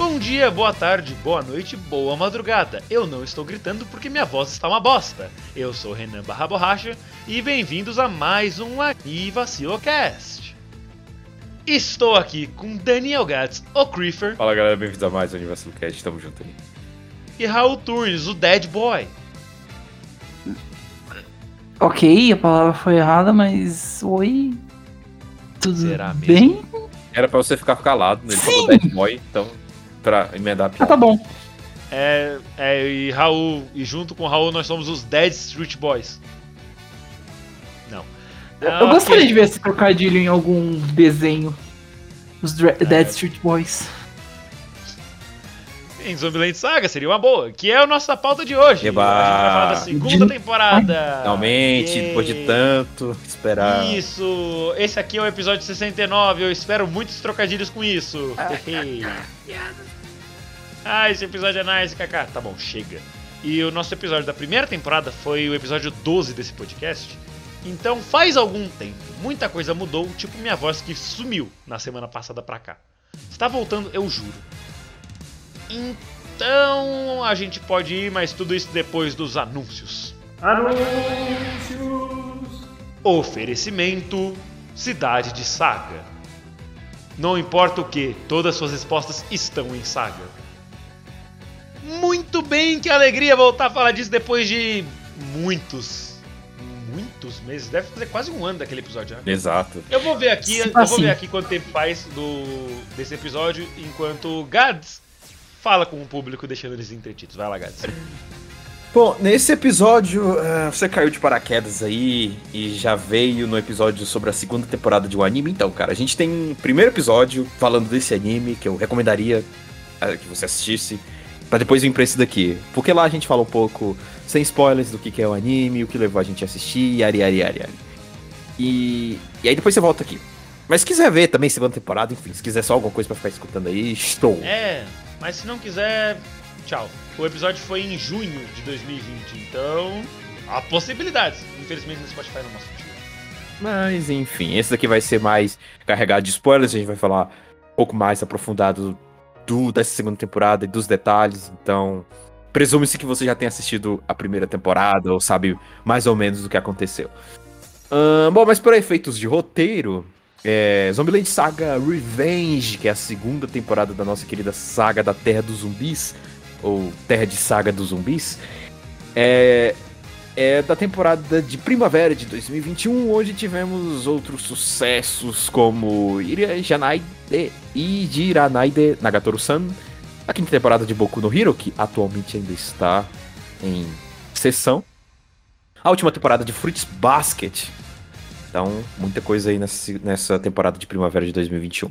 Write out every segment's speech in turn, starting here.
Bom dia, boa tarde, boa noite, boa madrugada. Eu não estou gritando porque minha voz está uma bosta. Eu sou Renan Barra Borracha e bem-vindos a mais um Aqui Vacilocast. Estou aqui com Daniel Gats, o Creeper, Fala galera, bem-vindos a mais um Universo Cast, tamo junto aí. e Raul Turnes, o Dead Boy. Ok, a palavra foi errada, mas. Oi? Tudo Será mesmo? bem? Era pra você ficar calado, né? ele Sim. falou Dead Boy, então, pra emendar a Ah, piada. tá bom. É, é, e Raul, e junto com o Raul nós somos os Dead Street Boys. Não. Eu Ah, gostaria ok. de ver esse trocadilho em algum desenho. Os Dra- É. Dead Street Boys. Em Zombieland Saga seria uma boa, que é a nossa pauta de hoje. Eba! A gente vai falar da segunda temporada. Finalmente, depois de tanto esperar. Isso! Esse aqui é o episódio 69, eu espero muitos trocadilhos com isso. ah, esse episódio é nice, kaká. Tá bom, chega. E o nosso episódio da primeira temporada foi o episódio 12 desse podcast. Então faz algum tempo, muita coisa mudou, tipo minha voz que sumiu na semana passada pra cá. Está voltando, eu juro. Então a gente pode ir, mas tudo isso depois dos anúncios. Oferecimento Cidade de Saga. Não importa o que, todas suas respostas estão em Saga. Muito bem, que alegria voltar a falar disso depois de muitos, muitos meses. Deve fazer quase um ano daquele episódio, né? Exato. Eu vou ver aqui, Sim, eu vou assim. ver aqui quanto tempo faz do desse episódio, enquanto o Gads fala com o público, deixando eles entretidos. Vai lá, Gads. Bom, nesse episódio, eh, você caiu de paraquedas aí e já veio no episódio sobre a segunda temporada de um anime. Então, cara, a gente tem um primeiro episódio falando desse anime que eu recomendaria eh, que você assistisse. Pra depois vir pra esse daqui. Porque lá a gente fala um pouco, sem spoilers, do que, que é o anime, o que levou a gente a assistir, yari, yari, yari, yari. E, e aí depois você volta aqui. Mas se quiser ver também segunda temporada, enfim, se quiser só alguma coisa pra ficar escutando aí, estou. É, mas se não quiser, tchau. O episódio foi em junho de 2020, então há possibilidades. Infelizmente no Spotify não mostra. Mas enfim, esse daqui vai ser mais carregado de spoilers, a gente vai falar um pouco mais aprofundado do, dessa segunda temporada e dos detalhes, então presume-se que você já tenha assistido a primeira temporada ou sabe mais ou menos do que aconteceu. Ahn, bom, mas por efeitos de roteiro, é, Zombieland Saga Revenge, que é a segunda temporada da nossa querida saga da Terra dos Zumbis, ou Terra de Saga dos Zumbis, é, é da temporada de primavera de 2021, onde tivemos outros sucessos como Janaide e Jiranaide Nagatoru-san, a quinta temporada de Boku no Hero, que atualmente ainda está em sessão, a última temporada de Fruits Basket. Então, muita coisa aí nessa, nessa temporada de primavera de 2021.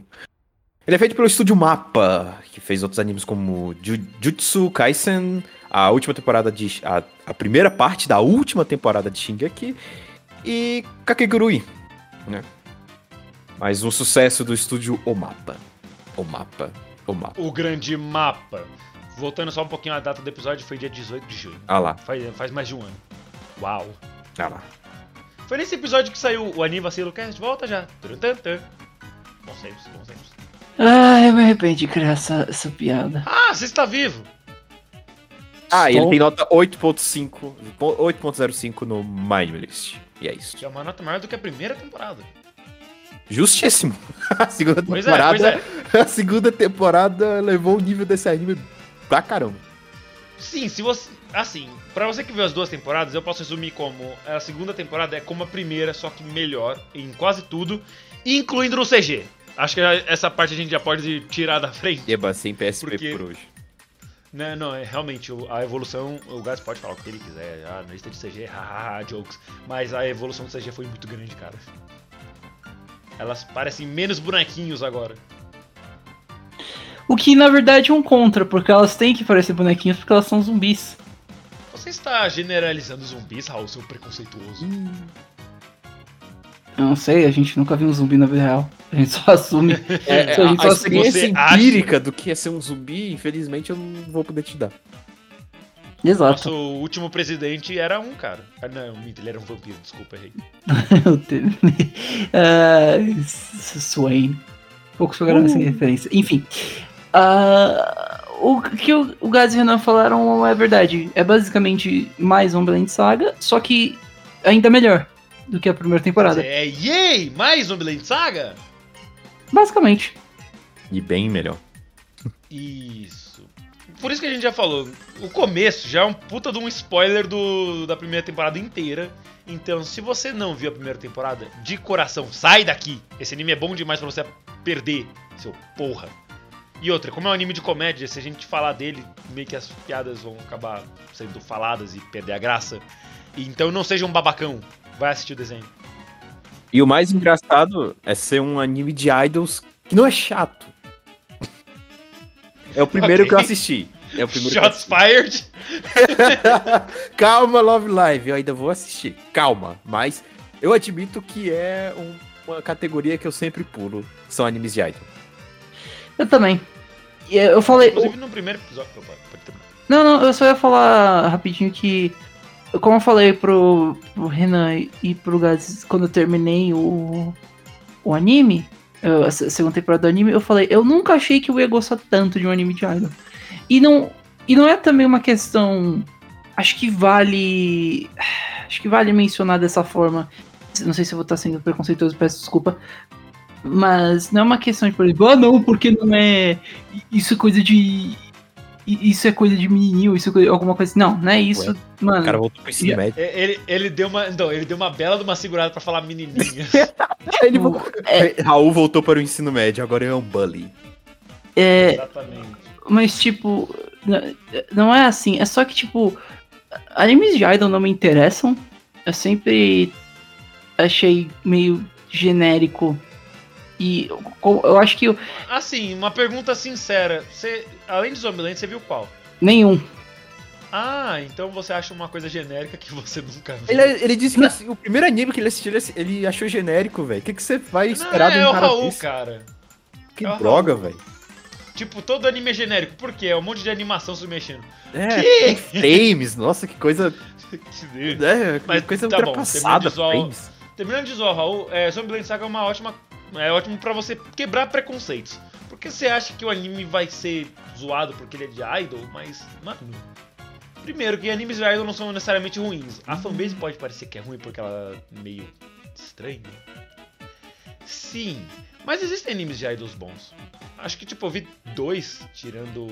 Ele é feito pelo estúdio Mappa, que fez outros animes como Ju- Jutsu Kaisen, a última temporada de. A, a primeira parte da última temporada de Shingeki e Kakegurui. Né? Mais um sucesso do estúdio Omapa. Omapa. Omapa. O grande mapa. Voltando só um pouquinho à data do episódio, foi dia 18 de junho. Ah lá, Faz, faz mais de um ano. Uau. ah lá. Foi nesse episódio que saiu o Anime Vacilo Cast. Volta já. Tempos, bons tempos. Ah, eu me arrependo de criar essa, essa piada. Ah, você está vivo! Ah, e ele Estou- tem nota 8.5, 8.05 no Mindlist. E é isso. Que é uma nota maior do que a primeira temporada. Justíssimo. A segunda Pois é, temporada. pois é. A segunda temporada levou o nível desse anime pra caramba. Sim, se você. Assim, pra você que viu as duas temporadas, eu posso resumir como a segunda temporada é como a primeira, só que melhor em quase tudo, incluindo no CG. Acho que essa parte a gente já pode tirar da frente. Eba, sem PSP Porque- por hoje. Não, não, é realmente a evolução, o Gats pode falar o que ele quiser, na lista de CG, hahaha, jokes, mas a evolução do CG foi muito grande, cara. Elas parecem menos bonequinhos agora. O que na verdade é um contra, porque elas têm que parecer bonequinhos porque elas são zumbis. Você está generalizando zumbis, Raul, seu preconceituoso. Eu não sei, a gente nunca viu um zumbi na vida real. A gente só assume. É, Se a gente a só experiência você acha- empírica do que é ser um zumbi, infelizmente eu não vou poder te dar. Exato. Nosso último presidente era um, cara. Ah, não, minto, ele era um vampiro, desculpa, errei. Eu tenho- S- Swain. Poucos pegaram essa referência. Enfim. ah, o que o, o Gaz e o Renan falaram é verdade. É basicamente mais um Blend Saga, só que ainda melhor do que a primeira temporada. É, yay! Mais um Blade Saga? Basicamente. E bem melhor. Isso. Por isso que a gente já falou, o começo já é um puta de um spoiler do, da primeira temporada inteira. Então, se você não viu a primeira temporada, de coração, sai daqui. Esse anime é bom demais pra você perder, seu porra. E outra, como é um anime de comédia, se a gente falar dele, meio que as piadas vão acabar sendo faladas e perder a graça. Então não seja um babacão, vai assistir o desenho. E o mais engraçado é ser um anime de idols que não é chato. É o primeiro Ok. que eu assisti. É o primeiro Shots fired! Calma, Love Live, eu ainda vou assistir. Calma, mas eu admito que é um- uma categoria que eu sempre pulo. São animes de idol. Eu também. Eu falei. Inclusive no primeiro episódio. Pode terminar. Não, não, eu só ia falar rapidinho que. Como eu falei pro, pro Renan e pro Gaz quando eu terminei o, o anime, eu- a se- segunda temporada do anime, eu falei, eu nunca achei que eu ia gostar tanto de um anime de idol. E não, e não é também uma questão. Acho que vale. Acho que vale mencionar dessa forma. Não sei se eu vou estar sendo preconceituoso, peço desculpa. Mas não é uma questão de, por exemplo, ah não, porque não é. Isso é coisa de. Isso é coisa de menininho, isso é coisa, alguma coisa assim. Não, não é isso, mano. O cara voltou pro ensino médio. É, Ele, ele, deu uma, não, ele deu uma bela de uma segurada pra falar menininha. Ele Tipo, voltou- é- Raul voltou para o ensino médio, agora é um bully. É, Exatamente. mas tipo, não é assim. É só que, tipo, animes de idol não me interessam. Eu sempre achei meio genérico. E eu, eu acho que eu- Assim, uma pergunta sincera. Você, além de Zombieland, você viu qual? nenhum. Ah, então você acha uma coisa genérica que você nunca viu. Ele, ele disse que assim, o primeiro anime que ele assistiu, ele, achou genérico, velho. O que, que você vai Não, esperar de é um o cara Raul, desse? cara. Que é o droga, velho. Tipo, todo anime é genérico. Por quê? É um monte de animação se mexendo. É, Que? tem frames, nossa, que coisa. É, Mas coisa tá bom, ultrapassada, terminando de zoar o- frames. Terminando de zoar, Raul, é, Zombieland Saga é uma ótima. É ótimo pra você quebrar preconceitos. Porque você acha que o anime vai ser zoado porque ele é de idol, mas, mano. Primeiro, que animes de idol não são necessariamente ruins. A fanbase pode parecer que é ruim porque ela é meio estranha. Sim, mas existem animes de idols bons. Acho que, tipo, eu vi dois, tirando.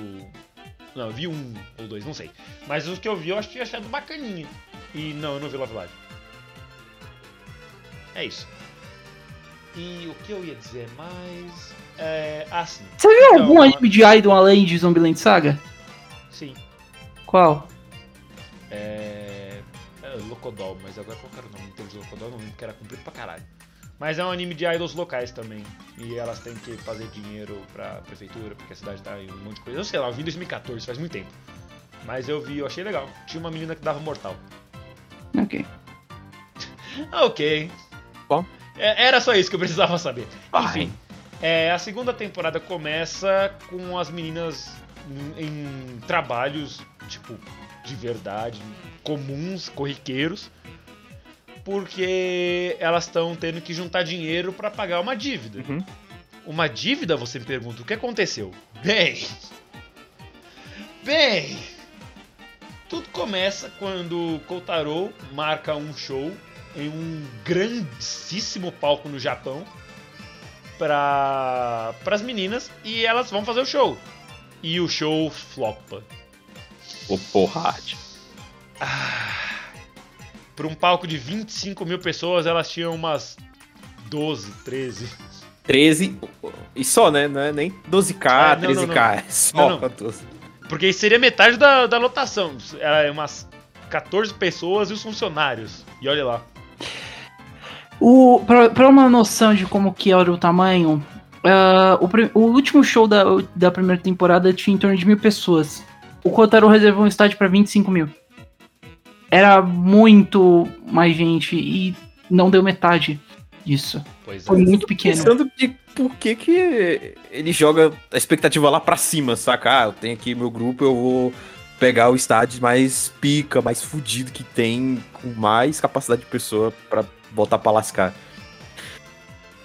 Não, eu vi um ou dois, não sei. Mas os que eu vi eu acho que achado bacaninha. E não, eu não vi Love Live. É isso. E o que eu ia dizer mais. É. Ah, sim. Você viu Então, algum anime de idol além de Zombieland Saga? Sim. Qual? É. é Locodol, mas agora qual era o nome inteiro de Locodol? Não lembro, porque era comprido pra caralho. Mas é um anime de idols locais também. E elas têm que fazer dinheiro pra prefeitura, porque a cidade tá em um monte de coisa. Eu sei lá, eu vi em 2014, faz muito tempo. Mas eu vi, eu achei legal. Tinha uma menina que dava mortal. Ok. Ah, ok. Bom. É, era só isso que eu precisava saber. Enfim, é, a segunda temporada começa com as meninas em, em trabalhos, tipo, de verdade, comuns, corriqueiros, porque elas estão tendo que juntar dinheiro pra pagar uma dívida. Uhum. Uma dívida, você me pergunta, o que aconteceu? Bem. Bem. Tudo começa quando Kotaro marca um show em um grandíssimo palco no Japão para as meninas e elas vão fazer o show. E o show flopa. Ô, porra. Para um palco de 25 mil pessoas, elas tinham umas 12, 13. 13. E só, né? Não é nem 12k, Ah, não, não, 13k. É só Não, não. 12. Porque seria metade da, da lotação. Era umas 14 pessoas e os funcionários. E olha lá. O, pra, pra uma noção de como que era o tamanho, ah, o, o último show da, da primeira temporada tinha em torno de mil pessoas. O Kotaro reservou um estádio pra 25 mil. Era muito mais gente e não deu metade disso. Pois é. Foi muito pequeno. Pensando de por que que ele joga a expectativa lá pra cima, saca? Ah, eu tenho aqui meu grupo, eu vou pegar o estádio mais pica, mais fudido que tem, com mais capacidade de pessoa pra botar pra lascar.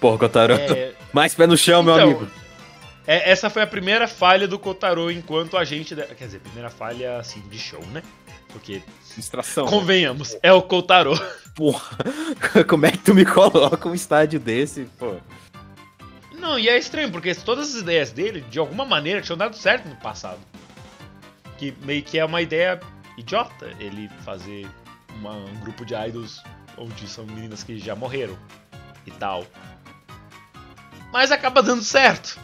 Porra, Kotaro. É, Mais pé no chão, meu Então, amigo. é- essa foi a primeira falha do Kotaro enquanto agente. Da, quer dizer, primeira falha assim de show, né? Porque, Distração. convenhamos, é o Kotaro. Porra, como é que tu me coloca um estádio desse? Pô. Não, e é estranho, porque todas as ideias dele, de alguma maneira, tinham dado certo no passado. Que meio que é uma ideia idiota ele fazer uma- um grupo de idols onde são meninas que já morreram e tal. Mas acaba dando certo.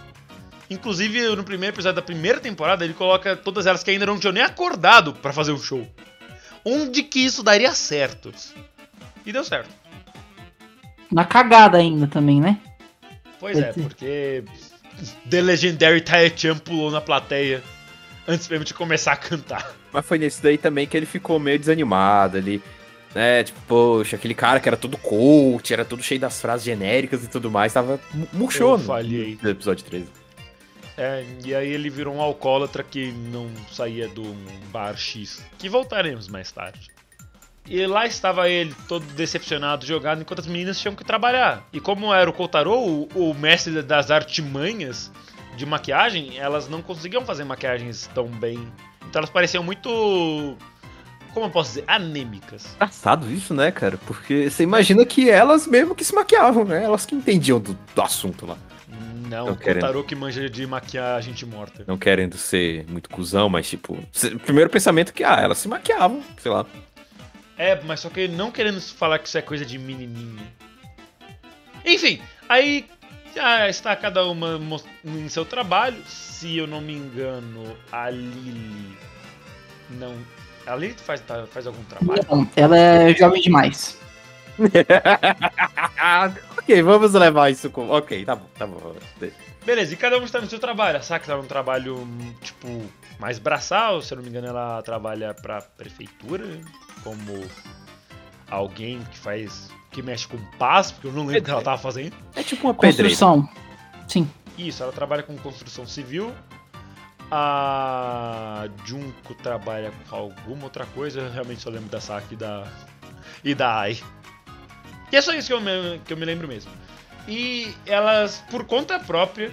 Inclusive, no primeiro episódio da primeira temporada, ele coloca todas elas que ainda não tinham nem acordado pra fazer o show. Onde que isso daria certo? E deu certo. Na cagada ainda também, né? Pois é, porque The Legendary Taechan pulou na plateia antes mesmo de começar a cantar. Mas foi nesse daí também que ele ficou meio desanimado ali. Né, tipo, poxa, aquele cara que era todo coach, era todo cheio das frases genéricas e tudo mais, tava mu- murchou Eu no falhei. no episódio 13. É, e aí ele virou um alcoólatra que não saía do bar X, que voltaremos mais tarde. E lá estava ele, todo decepcionado, jogado, enquanto as meninas tinham que trabalhar. E como era o Kotaro, o, o mestre das artimanhas de maquiagem, elas não conseguiam fazer maquiagens tão bem. Então elas pareciam muito. Como eu posso dizer? Anêmicas. Engraçado isso, né, cara? Porque você imagina que elas mesmo que se maquiavam, né? Elas que entendiam do, do assunto lá. Não, Tô o querendo. Kotaro que manja de maquiar gente morta. Não querendo ser muito cuzão, mas tipo. cê- Primeiro pensamento que, ah, elas se maquiavam, sei lá. É, mas só que não querendo falar que isso é coisa de menininha. Enfim, aí já está cada uma em seu trabalho. Se eu não me engano, a Lily não. A Lily faz, tá- faz algum trabalho? Não, ela é jovem demais. ok, vamos levar isso com. Ok, tá bom, tá bom. Beleza, e cada um está no seu trabalho. A Saki está num trabalho, tipo, mais braçal. Se eu não me engano, ela trabalha pra prefeitura como alguém que faz. que mexe com paz, porque eu não lembro o que ela tava fazendo. É tipo uma pedreira. Construção. Sim. Isso, ela trabalha com construção civil. A Junko trabalha com alguma outra coisa. Eu realmente só lembro da Saki e da, e da Ai. E é só isso que eu, me, que eu me lembro mesmo. E elas, por conta própria,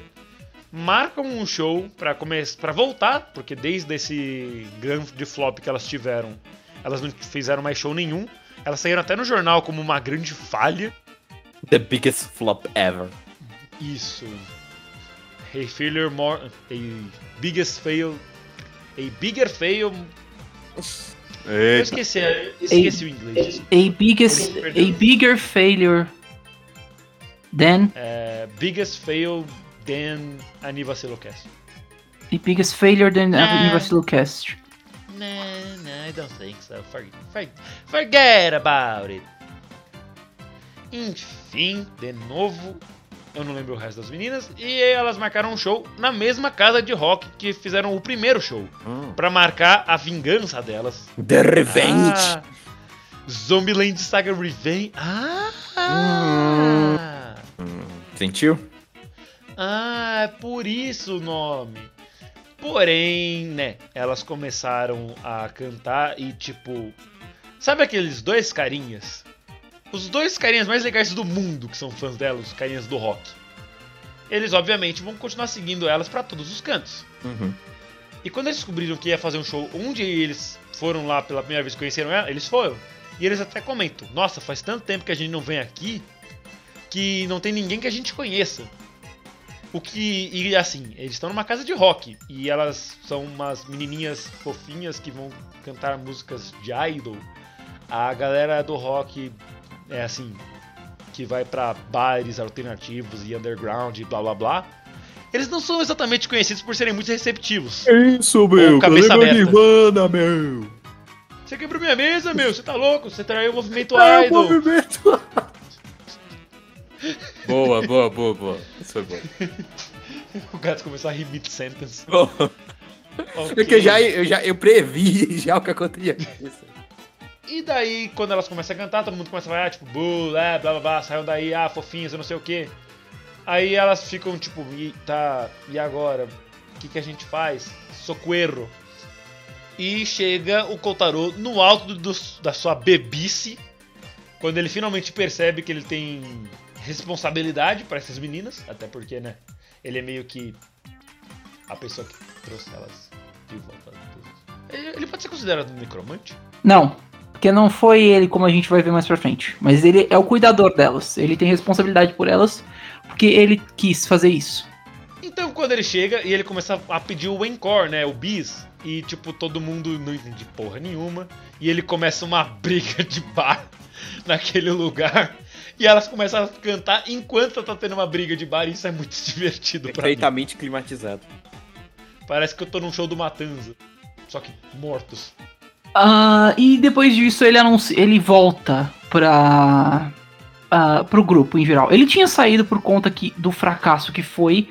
marcam um show pra voltar, porque desde esse grande flop que elas tiveram, elas não fizeram mais show nenhum. Elas saíram até no jornal como uma grande falha. The biggest flop ever. Isso. A failure more. A biggest fail. A bigger fail. Eu esqueci, eu esqueci o inglês. A biggest, a bigger failure than É, biggest fail than a Niva Silocast. a biggest failure than Ah. a Universal Cast. No, no, I don't think so. Forget, forget, forget about it. Enfim, de novo, eu não lembro o resto das meninas. E elas marcaram um show na mesma casa de rock que fizeram o primeiro show. Hum. Pra marcar a vingança delas. The Revenge. Ah, Zombieland Saga Revenge. Ah! Hum, sentiu? Ah, é por isso o nome. Porém, né, elas começaram a cantar e tipo. Sabe aqueles dois carinhas? Os dois carinhas mais legais do mundo que são fãs delas, os carinhas do rock. Eles, obviamente, vão continuar seguindo elas pra todos os cantos. Uhum. E quando eles descobriram que ia fazer um show onde eles foram lá pela primeira vez que conheceram ela, eles foram. E eles até comentam: Nossa, faz tanto tempo que a gente não vem aqui que não tem ninguém que a gente conheça. O que. E assim, eles estão numa casa de rock. E elas são umas menininhas fofinhas que vão cantar músicas de idol. A galera do rock é assim. Que vai pra bares alternativos e underground e blá blá blá. Eles não são exatamente conhecidos por serem muito receptivos. Isso, meu, cabeça aberta. Nirvana, meu? Você quebrou minha mesa, meu, você tá louco? Você traiu o movimento É, idol. movimento. boa, boa, boa, boa. Isso foi bom. O gato começou a rir mid-sentence. Bom. É que eu já, eu já eu previ já o que acontecia. E daí, quando elas começam a cantar, todo mundo começa a falar, ah, tipo, bull, é, blá blá blá, saiam daí, ah, fofinhas, eu não sei o que. Aí elas ficam tipo, e, tá, e agora? O que, que a gente faz? Socorro. E chega o Kotaro no alto do- da sua bebice, quando ele finalmente percebe que ele tem responsabilidade para essas meninas, até porque, né, ele é meio que a pessoa que trouxe elas de volta. Ele ele pode ser considerado um necromante? Não, porque não foi ele, como a gente vai ver mais pra frente. Mas ele é o cuidador delas. Ele tem responsabilidade por elas, porque ele quis fazer isso. Então, quando ele chega e ele começa a pedir o encore, né? O bis. E, tipo, todo mundo não entende porra nenhuma. E ele começa uma briga de bar naquele lugar. E elas começam a cantar enquanto tá tendo uma briga de bar. E isso é muito divertido pra mim. Perfeitamente climatizado. Parece que eu tô num show do Matanza. Só que mortos. Ah, e depois disso ele anuncia, ele volta pra ah, pro grupo em geral. Ele tinha saído por conta que, do fracasso que foi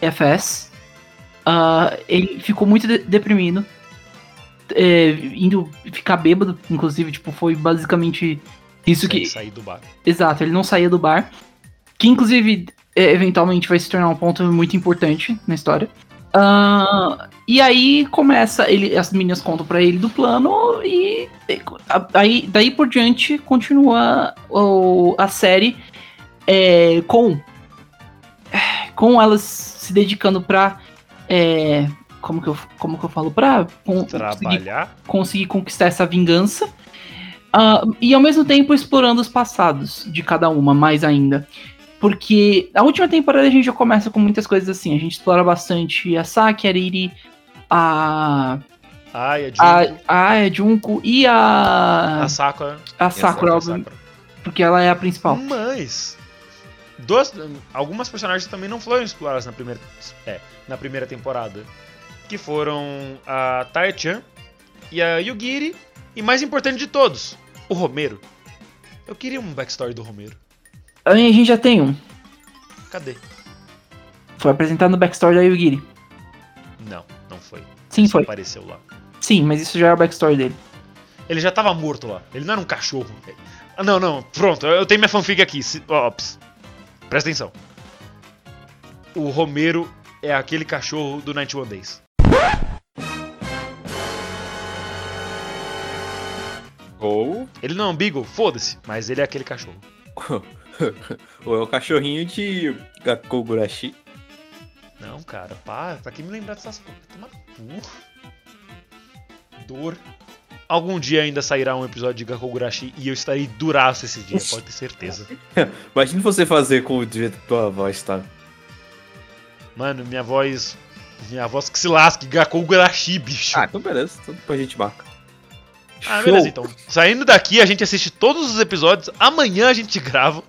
FS. Ah, ele ficou muito de- deprimido, é, indo ficar bêbado, inclusive, tipo, foi basicamente isso que Sair do bar. Exato, ele não saía do bar. Que inclusive, é, eventualmente vai se tornar um ponto muito importante na história. Ah, e aí começa, ele, as meninas contam pra ele do plano e e aí, daí por diante continua o- a série é, com com elas se dedicando pra é, como que eu como que eu falo pra con- conseguir Trabalhar. conseguir conquistar essa vingança. ah, e ao mesmo tempo explorando os passados de cada uma, mais ainda. Porque a última temporada a gente já começa com muitas coisas assim. A gente explora bastante a Saki, a Riri, a. Ai, a, Junko. a Aya Junko e a. A Sakura. A Sakura, A Sakura. porque ela é a principal. Mas duas, algumas personagens também não foram exploradas na primeira, é, na primeira temporada, que foram a Tai-chan e a Yugiri e mais importante de todos, o Romero. Eu queria um backstory do Romero. A gente já tem um. Cadê? Foi apresentado no backstory da Yugiri. Não, não foi. Sim, Ele só foi. apareceu lá. Sim, mas isso já é o backstory dele. Ele já tava morto lá. Ele não era um cachorro. Ah, não, não. Pronto, eu tenho minha fanfic aqui. Ops. Presta atenção. O Romero é aquele cachorro do 91 Days. Ou, Ele não é um Beagle, foda-se, mas ele é aquele cachorro. ou é o cachorrinho de Gakogurashi. Não, cara, para, pra que me lembrar dessas coisas? Toma cu. Dor. Algum dia ainda sairá um episódio de Gakogurashi e eu estarei duraço esse dia, pode ter certeza. Imagina você fazer com o jeito que tua voz tá. Mano, minha voz. Minha voz que se lasque, Gakogurashi, bicho. Ah, então beleza, tudo depois a gente marca. Ah, beleza então. Saindo daqui, a gente assiste todos os episódios. Amanhã a gente grava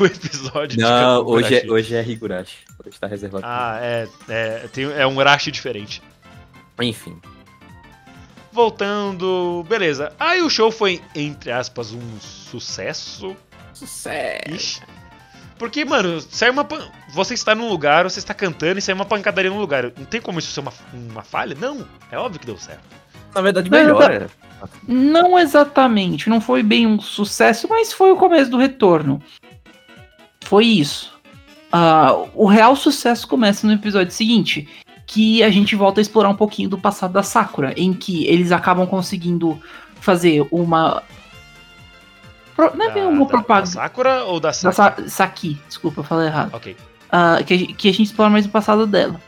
o episódio de Não, hoje Gakogurashi. é, hoje é Higurashi. Hoje tá reservado. Ah, é. É, tem, é um Rashi diferente. Enfim. Voltando. Beleza. Aí o show foi, entre aspas, um sucesso. Sucesso. Ixi. Porque, mano, sai uma. pan- Você está num lugar, você está cantando e sai uma pancadaria num lugar. Não tem como isso ser uma, uma falha? Não. É óbvio que deu certo. Na verdade, Não, melhor. tá- é. Não exatamente, não foi bem um sucesso, mas foi o começo do retorno. Foi isso. Ah, o real sucesso começa no episódio seguinte, que a gente volta a explorar um pouquinho do passado da Sakura, em que eles acabam conseguindo fazer uma. Pro- Não é bem Da- uma da- propaganda. Da Sakura ou da Da Sakura? Sa Saki, desculpa, eu falei errado. Ok. Ah, que, a gente- que a gente explora mais o passado dela.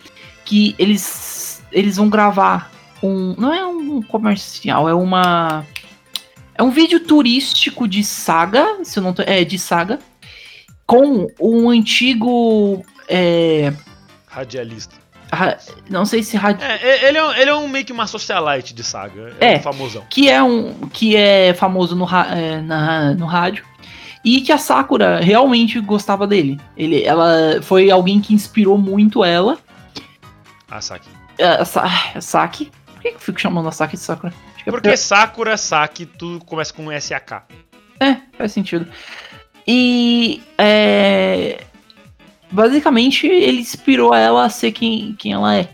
Que eles eles vão gravar um. Não é um comercial, é uma. É um vídeo turístico de saga, se eu não tô. É, de saga. Com um antigo. É, Radialista. ra- não sei se. ra- É, é, ele é, um- ele é um meio que uma socialite de saga. É, É. um famosão. que é um que é famoso no, é, na- no rádio, E que a Sakura realmente gostava dele. Ele, ela foi alguém que inspirou muito ela. Ah, Saki. A, Sa- a Saki. Por que eu fico chamando a Saki de Sakura? É Porque Sakura, Saki, tudo começa com SAK. É, faz sentido. E é, basicamente ele inspirou ela a ser quem, quem ela é.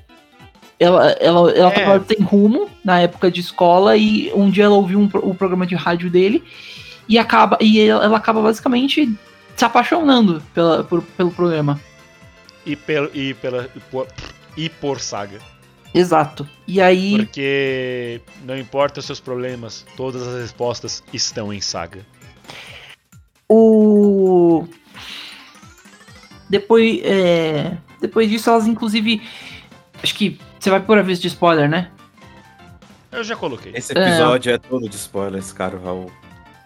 Ela, ela, ela É. tava sem rumo na época de escola e um dia ela ouviu um, o programa de rádio dele e acaba e ela, ela acaba basicamente se apaixonando pela, por- pelo programa. E, pelo, e, pela, e, por, e por Saga. Exato. E aí Porque não importa os seus problemas, todas as respostas estão em Saga. O depois é, depois disso elas inclusive acho que você vai por aviso de spoiler, né? Eu já coloquei. Esse episódio é, todo de spoilers, cara, Raul.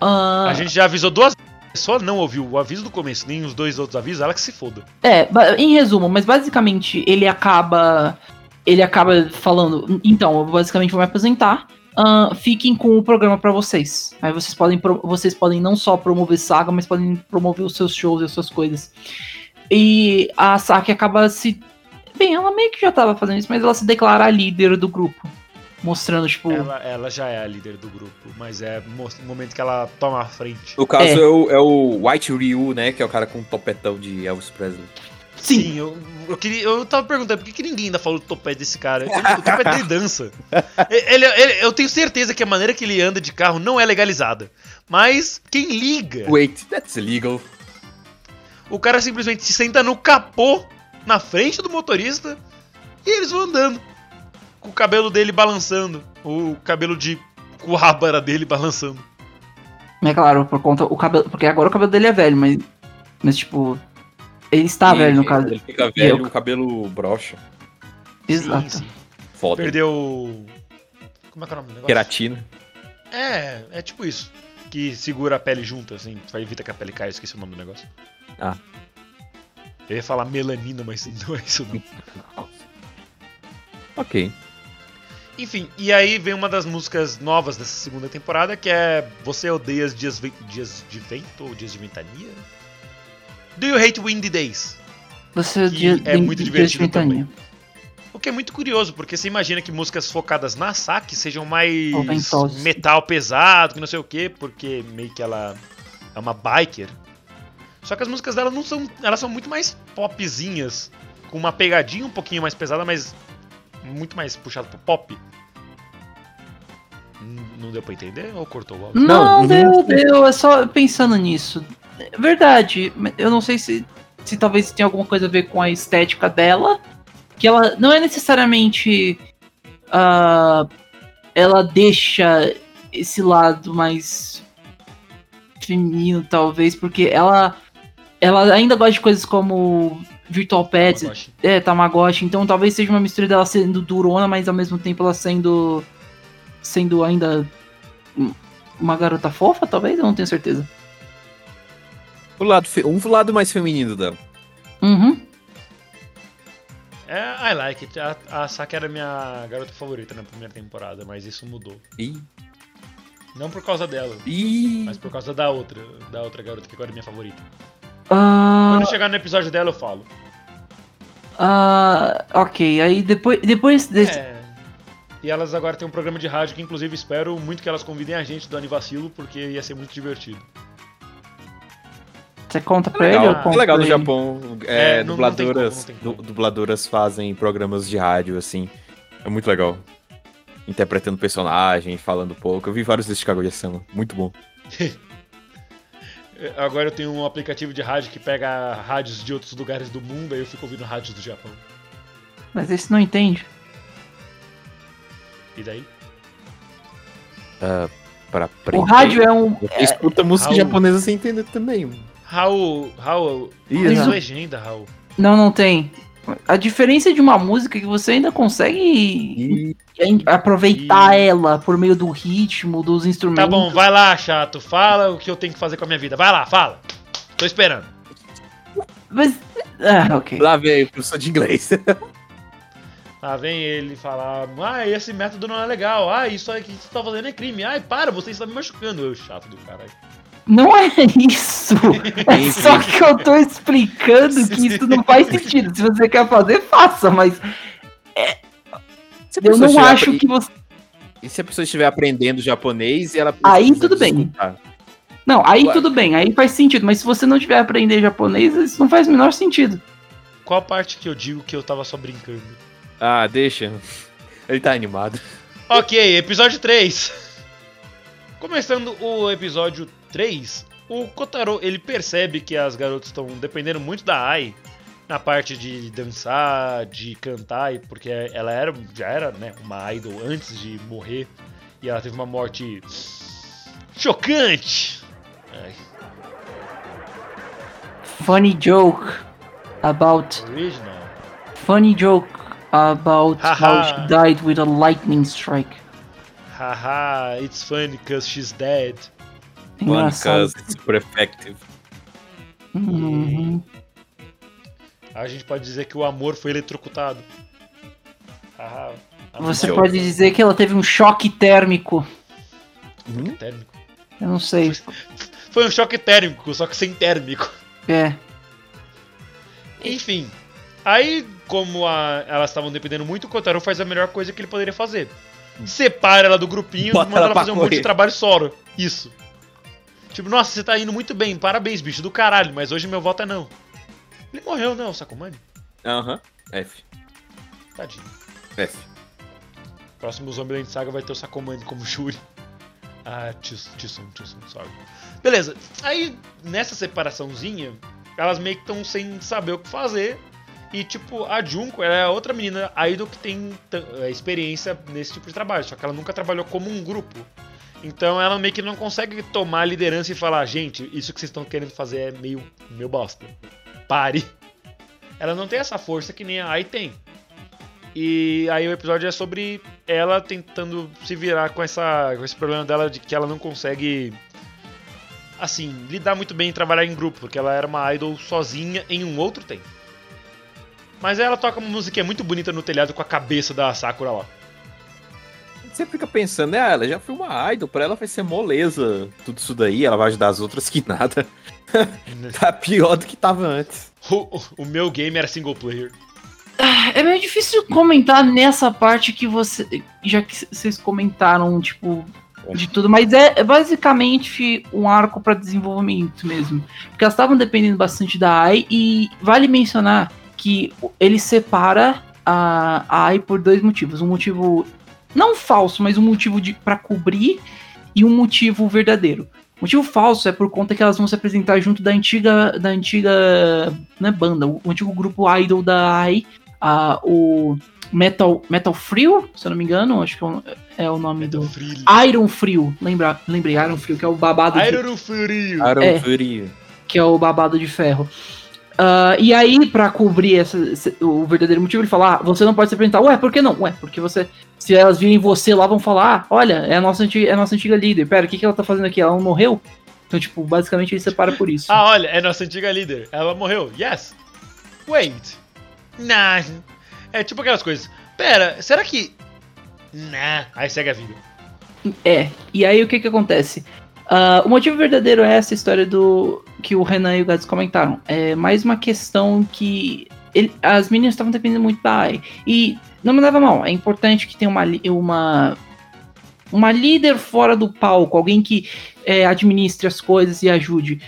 Ah, A gente já avisou duas vezes. Só não ouviu o aviso do começo, nem os dois outros avisos, ela que se foda. É, em resumo, mas basicamente ele acaba. Ele acaba falando. Então, eu basicamente vou me apresentar. Ahn, fiquem com o programa pra vocês. Aí vocês podem, vocês podem não só promover saga, mas podem promover os seus shows e as suas coisas. E a Saki acaba se. Bem, ela meio que já tava fazendo isso, mas ela se declara a líder do grupo. Mostrando, tipo. Ela, ela já é a líder do grupo, mas é o momento que ela toma a frente. No caso É. é. o, é o White Ryu, né? Que é o cara com o topetão de Elvis Presley. Sim. eu, eu, queria, eu tava perguntando por que, que ninguém ainda falou do topete desse cara. O topete dele dança. Ele, ele- eu tenho certeza que a maneira que ele anda de carro não é legalizada. Mas quem liga? Wait, that's illegal. O cara simplesmente se senta no capô, na frente do motorista, e eles vão andando. Com o cabelo dele balançando. O cabelo de coabara dele balançando. É claro, por conta. O cabelo. Porque agora o cabelo dele é velho, mas. Mas, tipo. Ele está E velho, no caso. Ele fica velho, eu- o cabelo brocha. Exato. Sim, sim. Foda. Perdeu. Como é que é o nome do negócio? Queratina. É, é tipo isso. Que segura a pele junto, assim, vai evitar que a pele caia, esqueci o nome do negócio. Ah. Eu ia falar melanina, mas não é isso não. Ok. Enfim, e aí vem uma das músicas novas dessa segunda temporada, que é Você odeia os dias, dias de vento ou dias de ventania? Do you hate windy days? Você Que dia- é muito divertido ventania. O que é muito curioso, porque você imagina que músicas focadas na Saki sejam mais metal pesado, que não sei o que, porque meio que ela é uma biker. Só que as músicas dela não são. Elas são muito mais popzinhas, com uma pegadinha um pouquinho mais pesada, mas muito mais puxado pro pop. Não deu pra entender ou cortou o áudio? Não, Não, deu, deu. É só pensando nisso. Verdade. Eu não sei se, se talvez tenha alguma coisa a ver com a estética dela. Que ela não é necessariamente. ah, ela deixa esse lado mais feminino, talvez, porque ela. Ela ainda gosta de coisas como Virtual Pets, Tamagotchi. é, Tamagotchi, então talvez seja uma mistura dela sendo durona, mas ao mesmo tempo ela sendo. sendo ainda. um- uma garota fofa, talvez? Eu não tenho certeza. O lado um lado mais feminino dela. Uhum. É, I like it. A, a Saki era minha garota favorita na primeira temporada, mas isso mudou. Ih. Não por causa dela, Ih. mas por causa da outra, da outra garota que agora é minha favorita. Ah, Quando chegar no episódio dela, eu falo. ah, ok, aí depois, depois desse. É. E elas agora têm um programa de rádio que, inclusive, espero muito que elas convidem a gente do Anivacilo, porque ia ser muito divertido. Você conta pra Legal, ele ou Ah, conta é legal no ele? Japão. É, É, não- não como, dubladoras, não tem du- como. dubladoras fazem programas de rádio, assim. É muito legal. Interpretando personagem, falando pouco. Eu vi vários desses Kaguya Sama. Muito bom. É, Agora eu tenho um aplicativo de rádio que pega rádios de outros lugares do mundo, aí eu fico ouvindo rádios do Japão. Mas esse não entende. E daí? Pra aprender. O rádio é um. Você escuta música Raul. japonesa sem entender também. Raul, Raul, Ih, tem legenda, Raul. Não, não tem. A diferença de uma música é que você ainda consegue em- aproveitar E- ela por meio do ritmo, dos instrumentos. Tá bom, vai lá, chato. Fala o que eu tenho que fazer com a minha vida. Vai lá, fala. Tô esperando. Mas. Ah, ok. Lá vem o professor de inglês. Lá vem ele falar, ah, esse método não é legal, ah, isso aí que você tá fazendo é crime, ai, para, você está me machucando, eu chato do caralho. Não é isso. É só que eu tô explicando que isso não faz sentido. Se você quer fazer, faça, mas Se a eu não acho apre- que você. E se a pessoa estiver aprendendo japonês e ela Aí tudo bem. escutar? Não, aí Ué. tudo bem, aí faz sentido, mas se você não tiver aprender japonês, isso não faz o menor sentido. Qual a parte que eu digo que eu tava só brincando? Ah, deixa. Ele tá animado. Ok, episódio 3. Começando o episódio 3, o Kotaro ele percebe que as garotas estão dependendo muito da Ai na parte de dançar, de cantar, e porque ela era, já era né, uma idol antes de morrer e ela teve uma morte chocante. Ai, Funny joke about. original. Funny joke about how Haha. she died with a lightning strike. Haha, it's funny because she's dead. One, Engraçado. cause it's super effective. Uhum. A gente pode dizer que o amor foi eletrocutado. Amor Você Joke. pode dizer que ela teve um choque térmico. térmico. Eu não sei. Foi um choque térmico, só que sem térmico. É. Enfim. Aí, como a- elas estavam dependendo muito, o Kotaro faz a melhor coisa que ele poderia fazer. Separa ela do grupinho Bota e manda ela ela fazer um monte de correr. trabalho solo. Isso. Tipo, nossa, você tá indo muito bem, parabéns, bicho, do caralho, mas hoje meu voto é não. Ele morreu, não, Sakumani? Aham. F. Tadinho. F. Próximo Zombieland Saga vai ter o Sakomani como Shuri. Ah, Tsun, Tsun, sorry. Beleza, aí nessa separaçãozinha, elas meio que estão sem saber o que fazer. E tipo, a Junko ela é outra menina idol que tem é, experiência nesse tipo de trabalho, só que ela nunca trabalhou como um grupo. Então ela meio que não consegue tomar a liderança e falar, gente, isso que vocês estão querendo fazer é meio, meio bosta. Pare. Ela não tem essa força que nem a Ai tem. E aí o episódio é sobre ela tentando se virar com, essa, com esse problema dela de que ela não consegue, assim, lidar muito bem em trabalhar em grupo, porque ela era uma idol sozinha em um outro tempo. Mas ela toca uma musiquinha muito bonita no telhado com a cabeça da Sakura lá. Você fica pensando, ah, ela já foi uma idol, pra ela vai ser moleza tudo isso daí, ela vai ajudar as outras que nada. tá pior do que tava antes. O, o- meu game era single player. É meio difícil comentar nessa parte que você. Já que vocês comentaram, tipo, de tudo, mas é, basicamente um arco pra desenvolvimento mesmo. Porque elas estavam dependendo bastante da AI e vale mencionar que ele separa a, a AI por dois motivos. Um motivo não falso, mas um motivo de para cobrir e um motivo verdadeiro. O motivo falso é por conta que elas vão se apresentar junto da antiga, da antiga né, banda, o, o antigo grupo idol da AI, a, o Metal, Metal Frio, se eu não me engano, acho que é o, é nome Metal do... Frio. Iron Frio, lembra, lembrei, Iron Frio, que é o babado de, Iron Frio. Iron É. Fury. que é o babado de ferro. Ah, e aí, pra cobrir essa- esse- o verdadeiro motivo, ele fala: ah, você não pode se apresentar. Ué, por que não? Ué, porque você. Se elas virem você lá, vão falar: ah, olha, é a nossa antiga, é a nossa antiga líder. Pera, o que, que ela tá fazendo aqui? Ela não morreu? Então, tipo, basicamente ele separa por isso. Ah, olha, é nossa antiga líder. Ela morreu. Yes. Wait. Nah. É tipo aquelas coisas. Pera, será que. Nah. Aí segue a vida. É, e aí o que que acontece? Ah, o motivo verdadeiro é essa história do que o Renan e o Gads comentaram. É mais uma questão que ele- as meninas estavam dependendo muito da AI. E não me leva mal, é importante que tenha uma, uma, uma líder fora do palco, alguém que é, administre as coisas e ajude.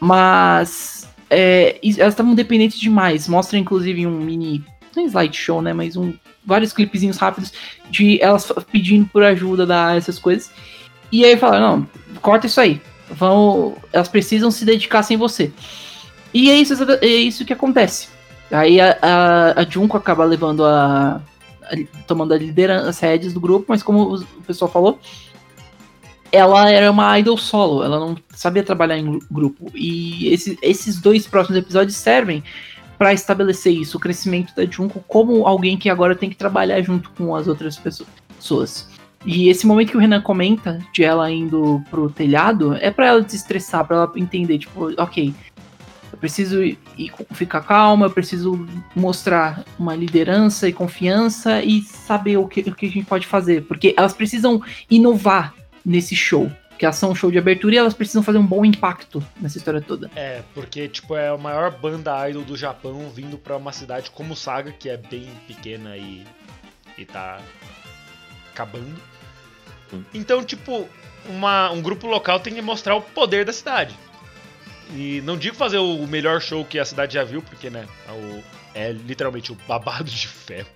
Mas é, elas estavam dependentes demais. Mostra inclusive um mini. Não é slideshow, né? Mas um, vários clipezinhos rápidos de elas pedindo por ajuda da essas coisas. E aí falaram, não, corta isso aí. Vão, elas precisam se dedicar sem você. E é isso, é isso que acontece. Aí a, a, a Junko acaba levando a, a- tomando a liderança, as rédeas do grupo, mas como o pessoal falou, ela era uma idol solo, ela não sabia trabalhar em gru- grupo. E esse- esses dois próximos episódios servem para estabelecer isso, o crescimento da Junko como alguém que agora tem que trabalhar junto com as outras pesso- pessoas. E esse momento que o Renan comenta de ela indo pro telhado é para ela desestressar, para ela entender, tipo, ok, preciso ir, ir- ficar calma, eu preciso mostrar uma liderança e confiança e saber o que, o que a gente pode fazer, porque elas precisam inovar nesse show. porque elas são um show de abertura e elas precisam fazer um bom impacto nessa história toda. É, porque, tipo, é a maior banda idol do Japão vindo pra uma cidade como Saga, que é bem pequena e, e tá acabando. Hum. Então, tipo, uma, um grupo local tem que mostrar o poder da cidade. E não digo fazer o melhor show que a cidade já viu, porque, né, é é literalmente o babado de ferro.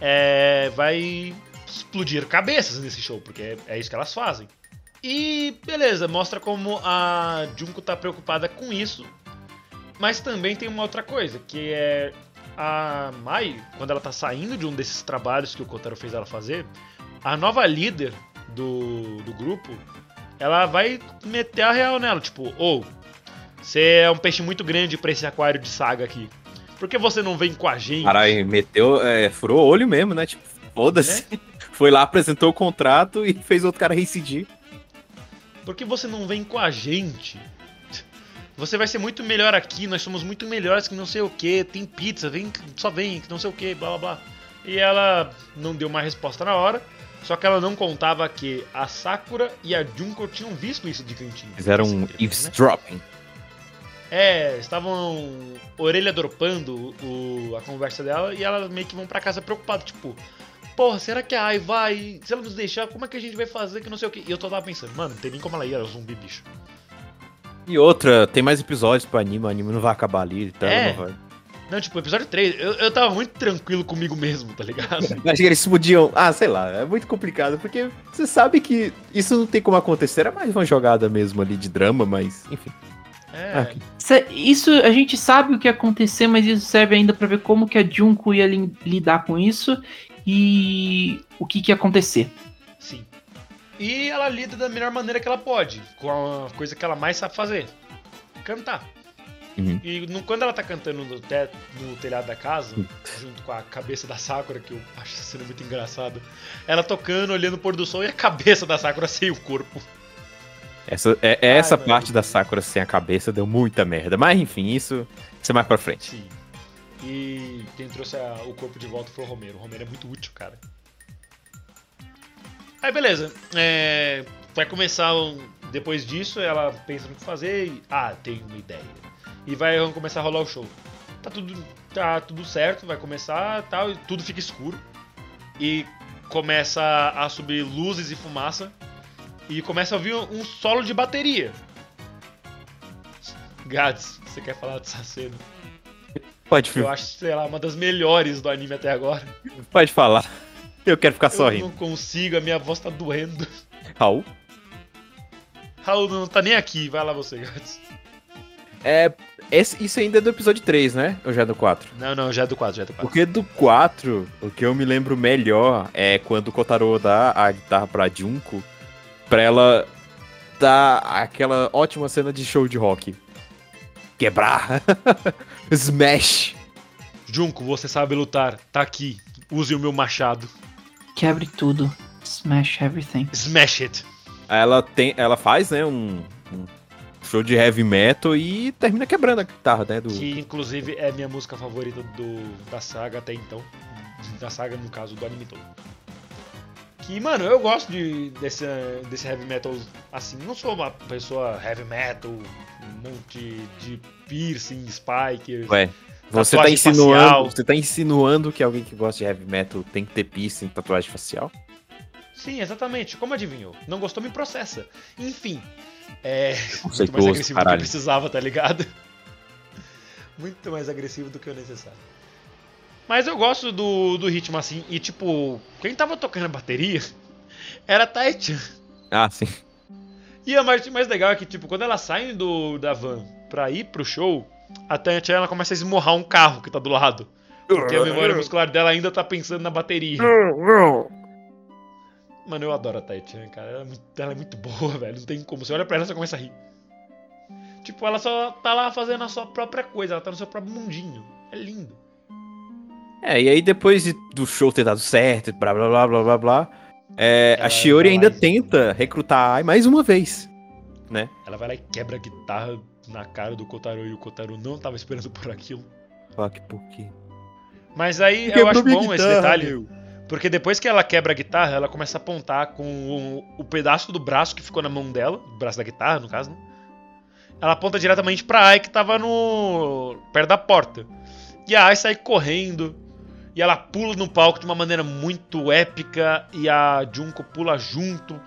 É, vai explodir cabeças nesse show, porque é, é isso que elas fazem. E beleza, mostra como a Junko tá preocupada com isso. Mas também tem uma outra coisa, que é a Mai, quando ela tá saindo de um desses trabalhos que o Kotaro fez ela fazer, a nova líder do, do grupo, ela vai meter a real nela, tipo, ou você é um peixe muito grande pra esse aquário de saga aqui. Por que você não vem com a gente? Caralho, meteu, é, furou o olho mesmo, né? Tipo, foda-se. Foi lá, apresentou o contrato e fez outro cara reincidir. Por que você não vem com a gente? Você vai ser muito melhor aqui, nós somos muito melhores que não sei o que, tem pizza, vem, só vem, que não sei o que, blá blá blá. E ela não deu uma resposta na hora, só que ela não contava que a Sakura e a Junko tinham visto isso de cantinho. Fizeram um né? eavesdropping. É, estavam orelha dropando o, a conversa dela e elas meio que vão pra casa preocupadas, tipo, porra, será que a Ai vai. Se ela nos deixar, como é que a gente vai fazer que não sei o que? E eu tava pensando, mano, não tem nem como ela ir, ela é um zumbi, bicho. E outra, tem mais episódios pro anime, o anime não vai acabar ali, então É. não vai. Não, tipo, episódio 3, eu, eu tava muito tranquilo comigo mesmo, tá ligado? Acho que eles podiam. Ah, sei lá, é muito complicado, porque você sabe que isso não tem como acontecer, é mais uma jogada mesmo ali de drama, mas enfim. É, Ah, Isso a gente sabe o que ia acontecer, mas isso serve ainda pra ver como que a Junko ia li- lidar com isso e o que, que ia acontecer. sim. E ela lida da melhor maneira que ela pode, com a coisa que ela mais sabe fazer: cantar. Uhum. E no- quando ela tá cantando no, teto, no telhado da casa, junto com a cabeça da Sakura, que eu acho essa cena muito engraçada, ela tocando, olhando o pôr do sol e a cabeça da Sakura sem o corpo. Essa, é, é essa Ai, parte mano. da Sakura sem a cabeça deu muita merda. Mas enfim, isso, isso é mais pra frente. Sim. E quem trouxe a- o corpo de volta foi o Romero. O Romero é muito útil, cara. Aí beleza. É, vai começar. um- depois disso, ela pensa no que fazer e. Ah, tenho uma ideia. E vai começar a rolar o show. Tá tudo, tá tudo certo, vai começar tal, e tudo fica escuro. E começa a subir luzes e fumaça. E começa a ouvir um solo de bateria. Gads, você quer falar dessa cena? Pode, Eu acho, sei lá, uma das melhores do anime até agora. pode falar. Eu quero ficar Eu sorrindo. não consigo, a minha voz tá doendo. Raul? Raul não tá nem aqui, vai lá você, Gats. É, esse- isso ainda é do episódio 3, né? Ou já é do 4? Não, não, já é do 4, já é do 4. Porque do 4, o que eu me lembro melhor é quando o Kotaro dá a guitarra pra Junko pra ela dar aquela ótima cena de show de rock. Quebrar. Smash. Junko, você sabe lutar, tá aqui. Use o meu machado. Quebre tudo. Smash everything. Smash it. Aí ela, tem, ela faz, né, um, um show de heavy metal e termina quebrando a guitarra, né? Do... Que inclusive é minha música favorita do, da saga até então. Da saga, no caso, do anime todo. Que, mano, eu gosto de, desse, desse heavy metal assim. Não sou uma pessoa heavy metal, um monte de piercing, spikers. Ué, você tá insinuando, facial. você tá insinuando que alguém que gosta de heavy metal tem que ter piercing, tatuagem facial? Sim, exatamente. Como adivinhou? Não gostou, me processa. Enfim. É. Muito mais agressivo do que caralho. precisava, tá ligado? Muito mais agressivo do que o necessário. Mas eu gosto do, do ritmo assim. E tipo, quem tava tocando a bateria era a Taichan. Ah, sim. E a parte mais legal é que, tipo, quando elas saem do, da van pra ir pro show, a Taichan ela começa a esmurrar um carro que tá do lado. Porque a memória muscular dela ainda tá pensando na bateria. Mano, eu adoro a Taichan, cara. Ela é, muito, ela é muito boa, velho. Não tem como. Você olha pra ela e só começa a rir. Tipo, ela só tá lá fazendo a sua própria coisa. Ela tá no seu próprio mundinho. É lindo. É, e aí depois de- do show ter dado certo, blá blá blá blá blá blá, é, a Shiori ainda lá e- tenta recrutar a Ai mais uma vez. Ela vai lá e quebra a guitarra na cara do Kotaro. E o Kotaro não tava esperando por aquilo. Fala que por quê? Mas aí eu acho bom esse guitarra, detalhe. meu. Porque depois que ela quebra a guitarra, ela começa a apontar com o, o pedaço do braço que ficou na mão dela, o braço da guitarra, no caso, né? Ela aponta diretamente pra Ai que tava no. perto da porta. E a Ai sai correndo. E ela pula no palco de uma maneira muito épica. E a Junko pula junto.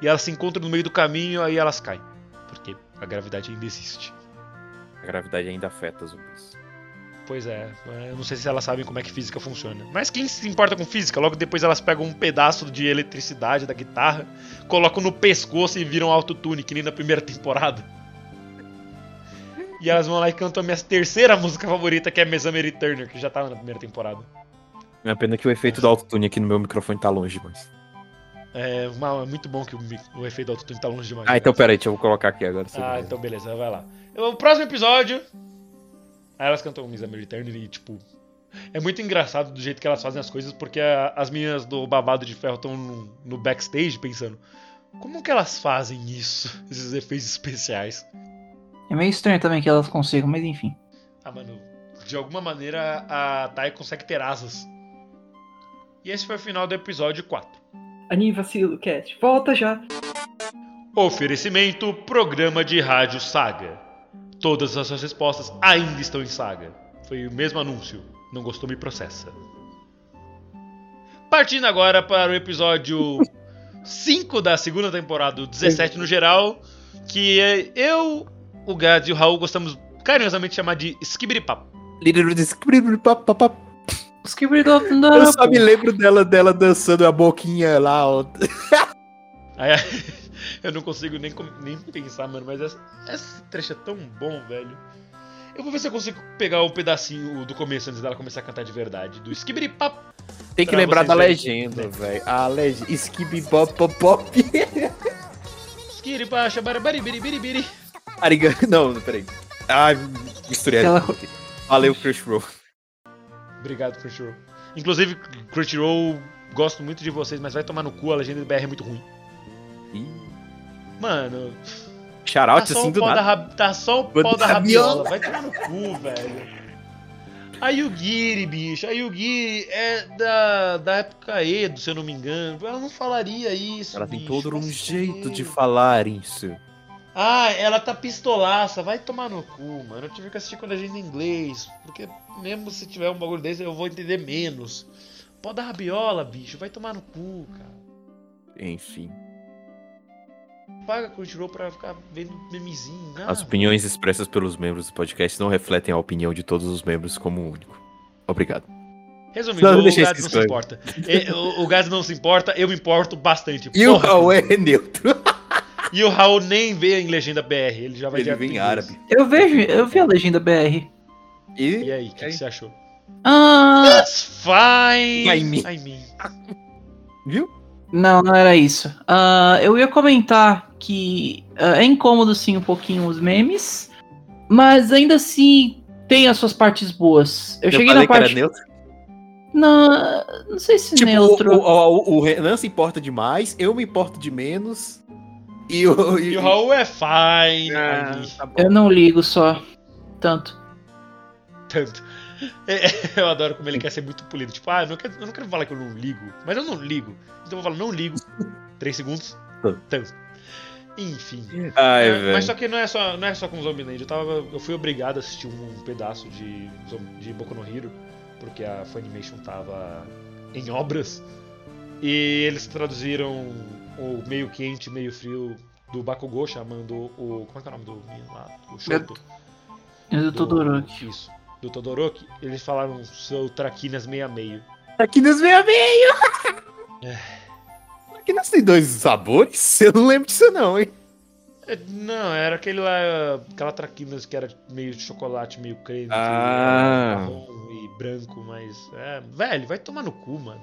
E elas se encontram no meio do caminho, aí elas caem. Porque a gravidade ainda existe. A gravidade ainda afeta zumbis. Pois é, eu não sei se elas sabem como é que física funciona. Mas quem se importa com física? Logo depois elas pegam um pedaço de eletricidade da guitarra, colocam no pescoço e viram autotune, que nem na primeira temporada. E elas vão lá e cantam a minha terceira música favorita, que é Mesamery Turner, que já tava na primeira temporada. É uma pena que o efeito do autotune aqui no meu microfone tá longe, mas. É, uma- é muito bom que o, o efeito do autotune tá longe demais. Ah, então peraí, deixa eu colocar aqui agora. Ah, então beleza, vai lá. O próximo episódio. Aí elas cantam Miss American e, tipo. É muito engraçado do jeito que elas fazem as coisas, porque a- as meninas do Babado de Ferro estão no, no backstage pensando: como que elas fazem isso? Esses efeitos especiais. É meio estranho também que elas consigam, mas enfim. Ah, mano, de alguma maneira a Tai consegue ter asas. E esse foi o final do episódio 4. Anime Vacilo Cat, volta já. Oferecimento: Programa de Rádio Saga. Todas as suas respostas ainda estão em Saga. Foi o mesmo anúncio. Não gostou, me processa. Partindo agora para o episódio 5 da segunda temporada, o 17 no geral, que é eu, o Gads e o Raul gostamos carinhosamente de chamar de Skibiripap. Eu só me lembro dela, dela dançando a boquinha lá. Aí, eu não consigo nem, nem pensar, mano, mas essa, esse trecho é tão bom, velho. Eu vou ver se eu consigo pegar o pedacinho do começo antes dela começar a cantar de verdade. Do Skibiripap. Tem que lembrar da legenda, velho. A legenda. Skibby Bop Pop Pop. Skiripa, shabarabari-biri-biri-biri. Ariga- Não, peraí. Ai, misturei. Ela- Valeu, Crunchyroll. Obrigado, Crunchyroll. Inclusive, Crunchyroll, gosto muito de vocês, mas vai tomar no cu, a legenda do BR é muito ruim. Mano, Shoutout tá assim do da nada. tá só o pau da rabiola. rabiola. Vai tomar no cu, velho. A Yugiri, bicho. A Yugiri é da, da época Edo, se eu não me engano. Ela não falaria isso. Ela tem bicho. todo um se jeito de falar isso. Ah, ela tá pistolaça. Vai tomar no cu, mano. Eu tive que assistir com a legenda em inglês. Porque mesmo se tiver um bagulho desse, eu vou entender menos. Pó da rabiola, bicho. Vai tomar no cu, cara. Enfim. Paga Crunchyroll pra ficar vendo memezinho. Ah, As opiniões expressas pelos membros do podcast não refletem a opinião de todos os membros como único. Obrigado. Resumindo, Não, o esse não se importa. E- o, o Gads não se importa, eu me importo bastante. E o Porra. Raul é neutro. E o Raul nem vê em legenda BR, ele já vai Ele pro em inglês. árabe. Eu vejo, eu vi a legenda BR. E, E aí, o que, que você achou? Ah, That's fine! I mean. I mean. viu? não, não era isso. Ah, eu ia comentar que ah, é incômodo sim um pouquinho os memes, mas ainda assim tem as suas partes boas. Eu, cheguei falei na que era parte. neutro. Não, não sei se Tipo, neutro. o, o, o, Renan se importa demais, eu me importo de menos. E o, E o Raul é fine. Ah, tá. Eu não ligo só. Tanto. Tanto. É, Eu adoro como ele quer ser muito polido. Tipo, ah, eu não, quero, eu não quero falar que eu não ligo. Mas eu não ligo. Então eu vou falar, não ligo. Três segundos. Tanto. Enfim. Ai, É, mas só que não é só, não é só com Zombieland. Eu, tava, eu fui obrigado a assistir um pedaço de, de Boku no Hero, porque a Funimation tava em obras. E eles traduziram o meio quente, meio frio do Bakugou, chamando o. Como é que é o nome do menino lá? O Shoto. É do Todoroki. Isso. Do Todoroki. Eles falaram seu Traquinas meia meio. Aqui nos meia meio. É. Aqui nós tem dois sabores? Eu não lembro disso não, hein? É, Não, era aquele lá, aquela traquinas que era meio de chocolate, meio creme, que Ah. e branco, mas é, velho, vai tomar no cu, mano.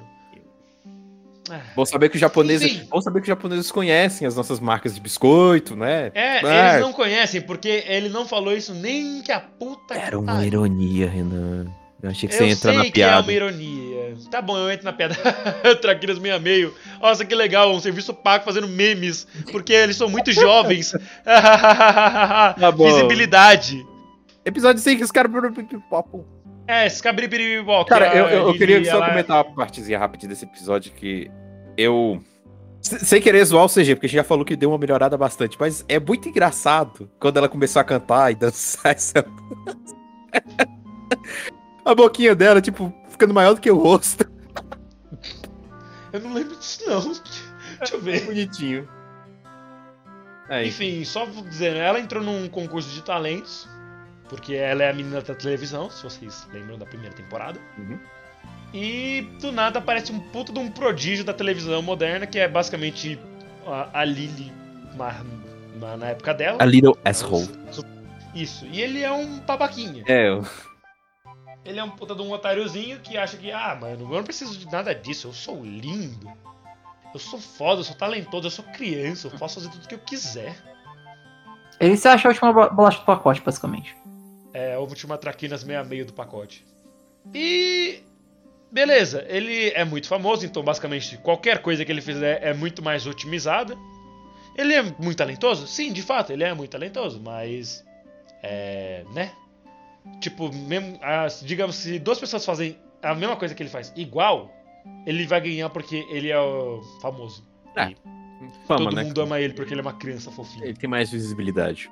Ah, Bom saber que os japoneses, bom saber que os japoneses conhecem as nossas marcas de biscoito, né? É, Ah. eles não conhecem porque ele não falou isso nem que a puta que Era uma pariu. ironia, Renan. Eu achei que Eu você ia entrar sei na que é piada. uma ironia. Tá bom, eu entro na piada. Traquinas meia meio. Nossa, que legal, um serviço pago fazendo memes, porque eles são muito jovens. Tá bom. Visibilidade. Episódio 5, os caras. É, Scabribiribibó. que Cara, eu, eu, eu queria só ela- comentar uma partezinha rapidinha desse episódio que eu. se- Sem querer zoar o CG, porque a gente já falou que deu uma melhorada bastante, mas é muito engraçado quando ela começou a cantar e dançar essa. a boquinha dela, tipo, ficando maior do que o rosto. Eu não lembro disso, não. Deixa eu ver. Bonitinho. É, Enfim, só vou dizer, ela entrou num concurso de talentos, porque ela é a menina da televisão, se vocês lembram da primeira temporada. Uhum. E do nada aparece um puto de um prodígio da televisão moderna, que é basicamente a, a Lily ma- na época dela. A little asshole. Isso, e ele é um babaquinha. É, eu- Ele é um puta de um otáriozinho que acha que, ah, mano, eu não preciso de nada disso, eu sou lindo. Eu sou foda, eu sou talentoso, eu sou criança, eu posso fazer tudo que eu quiser. Ele se acha a última bo- bolacha do pacote, basicamente. É, a última traquinas meia meio do pacote. E. Beleza, ele é muito famoso, então basicamente qualquer coisa que ele fizer é muito mais otimizada. Ele é muito talentoso? Sim, de fato, ele é muito talentoso, mas. É. né? Tipo, mesmo, as- digamos, se duas pessoas fazem a mesma coisa que ele faz igual, ele vai ganhar porque ele é o famoso. É, E fama, todo né? mundo ama ele porque ele é uma criança fofinha. Ele tem mais visibilidade.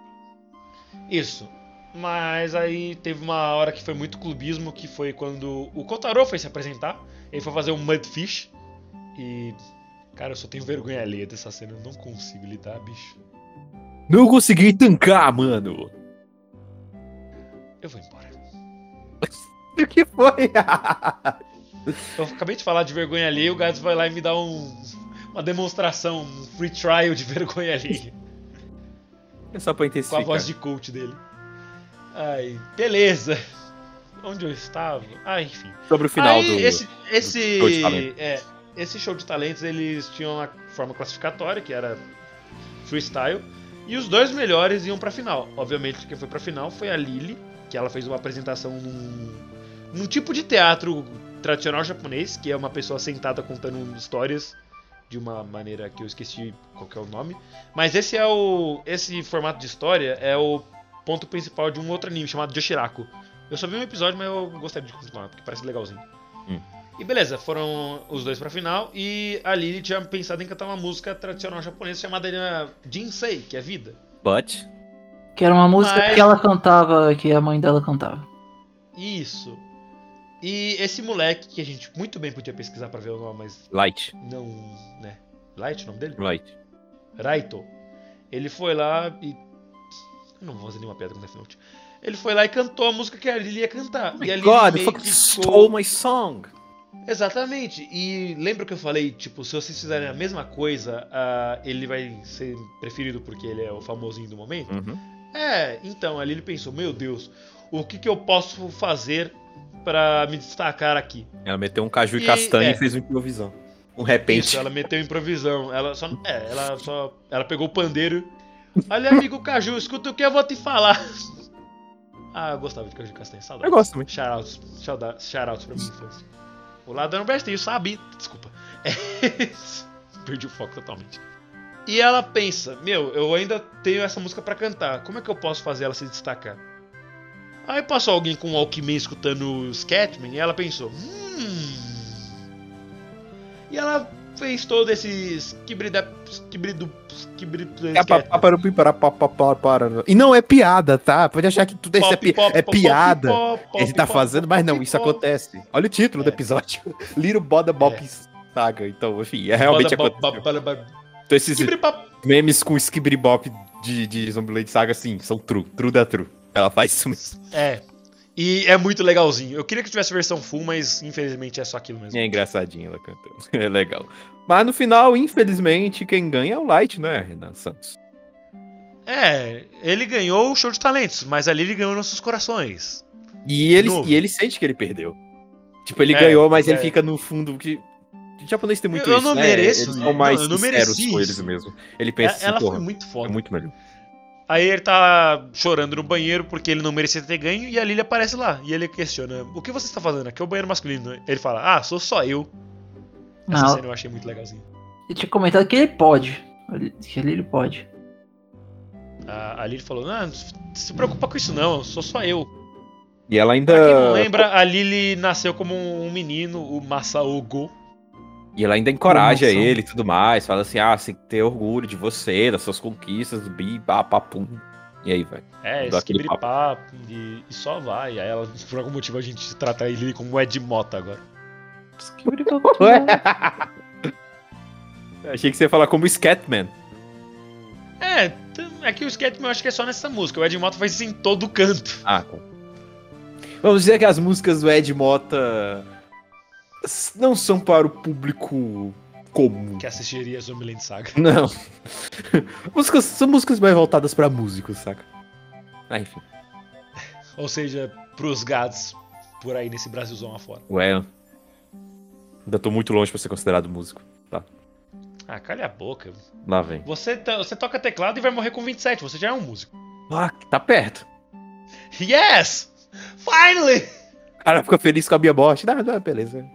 Isso. Mas aí teve uma hora que foi muito clubismo, que foi quando o Kotaro foi se apresentar. Ele foi fazer um Mudfish. E. Cara, eu só tenho vergonha alheia dessa cena, eu não consigo lidar, bicho. Não consegui tancar, mano. Eu vou embora. O que foi? Eu acabei de falar de vergonha alheia, o Gads vai lá e me dá um, uma demonstração, um free trial de vergonha alheia. é só pra com a intensificar. voz de coach dele. Ai, beleza. Onde eu estava? Ah, enfim. Sobre o final Aí, do. esse, esse, show de talentos. é, esse show de talentos, eles tinham uma forma classificatória, que era freestyle, e os dois melhores iam pra final. Obviamente, quem foi pra final foi a Lily, que ela fez uma apresentação num, num tipo de teatro tradicional japonês, que é uma pessoa sentada contando histórias de uma maneira que eu esqueci qual é o nome. Mas esse é o esse formato de história é o ponto principal de um outro anime chamado Yoshiraku. Eu só vi um episódio, mas eu gostaria de continuar, porque parece legalzinho. Hum. E beleza, foram os dois pra final e a Lily tinha pensado em cantar uma música tradicional japonesa chamada Jinsei, que é vida. But. Que era uma música Mas- que ela cantava, que a mãe dela cantava. Isso. E esse moleque, que a gente muito bem podia pesquisar pra ver o nome, mas Light. não, né? Light, o nome dele? Light. Raito. Ele foi lá e. Eu não vou fazer nenhuma piada com Death Note. Ele foi lá e cantou a música que a Lily ia cantar. e a Lily God, meio fucking que stole my song. Exatamente. E lembra que eu falei, tipo, se vocês fizerem a mesma coisa, ah, ele vai ser preferido porque ele é o famosinho do momento? Uhum. É, então, a Lily pensou, meu Deus, o que, que eu posso fazer pra me destacar aqui? Ela meteu um caju e, E- castanha é. e fez uma improvisão. Um repente. Isso, ela meteu improvisão. Ela só. É, ela só. Ela pegou o pandeiro. Olha, amigo Caju, escuta o que eu vou te falar. Ah, eu gostava de Caju Castanha, Eu saudade. gosto também. Shoutouts, shoutouts, shoutouts pra minha infância. O lado bestinho, sabe? Desculpa. É... Perdi o foco totalmente. E ela pensa, meu, eu ainda tenho essa música pra cantar. Como é que eu posso fazer ela se destacar? Aí passou alguém com um Walkman escutando Scatman e ela pensou, hum... E ela fez todo esse esquibrida... esquibrido... esquibrido... É para- para- para- E não é piada, tá? Pode achar que tudo isso é, pi- é piada. Ele tá fazendo, mas não, isso acontece. Olha o título do É. episódio: Little Boda Bop Saga. Então, enfim, é realmente aconteceu. Então, esses memes com Skibidi Bop de, de Zombieland Saga, sim, são true. True da true. Ela faz isso mesmo. É. E é muito legalzinho. Eu queria que tivesse versão full, mas infelizmente é só aquilo mesmo. É engraçadinho ela cantando. É legal. Mas no final, infelizmente, quem ganha é o Light, né, Renan Santos? É, ele ganhou o show de talentos, mas ali ele ganhou nossos corações. E ele, e ele sente que ele perdeu. Tipo, ele É, ganhou, mas ele é. fica no fundo que. O japonês tem muito Eu isso, não né? mereço, Eles né? são mais Não, eu não mereci com eles mesmo. Ele pensa É- assim, ela porra, foi muito foda. é muito melhor. Aí ele tá chorando no banheiro porque ele não merecia ter ganho e a Lily aparece lá. E ele questiona: O que você está fazendo aqui? É o banheiro masculino. Ele fala: Ah, sou só eu. Essa Não. cena eu achei muito legalzinha. Eu tinha comentado que ele pode. Que ele pode. A, a Lily falou: Não, não se preocupa com isso não, sou só eu. E ela ainda. Pra quem não lembra, a Lily nasceu como um menino, o Masaogo. E ela ainda encoraja Nossa. ele e tudo mais. Fala assim: ah, você tem que ter orgulho de você, das suas conquistas, do bi, pá, pá, pum. E aí, vai. É, esse papo e, e só vai. Aí ela, por algum motivo, a gente trata Lily como Ed Mota agora. Achei que você ia falar como Scatman. É, é que o Scatman eu acho que é só nessa música. O Ed Mota faz isso em todo canto. Ah, tá. Vamos dizer que as músicas do Ed Mota não são para o público comum. Que assistiria Zombieland Saga. Não. músicas, são músicas mais voltadas pra músicos, saca? Ah, enfim. Ou seja, pros gatos por aí nesse Brasilzão afora. Ué. Ainda tô muito longe pra ser considerado músico. Ah, calha a boca. Lá vem. Você, tá- você toca teclado e vai morrer com 27. Você já é um músico. Ah, tá perto. Yes! Finally! O cara fica feliz com a minha morte. Não, não, beleza.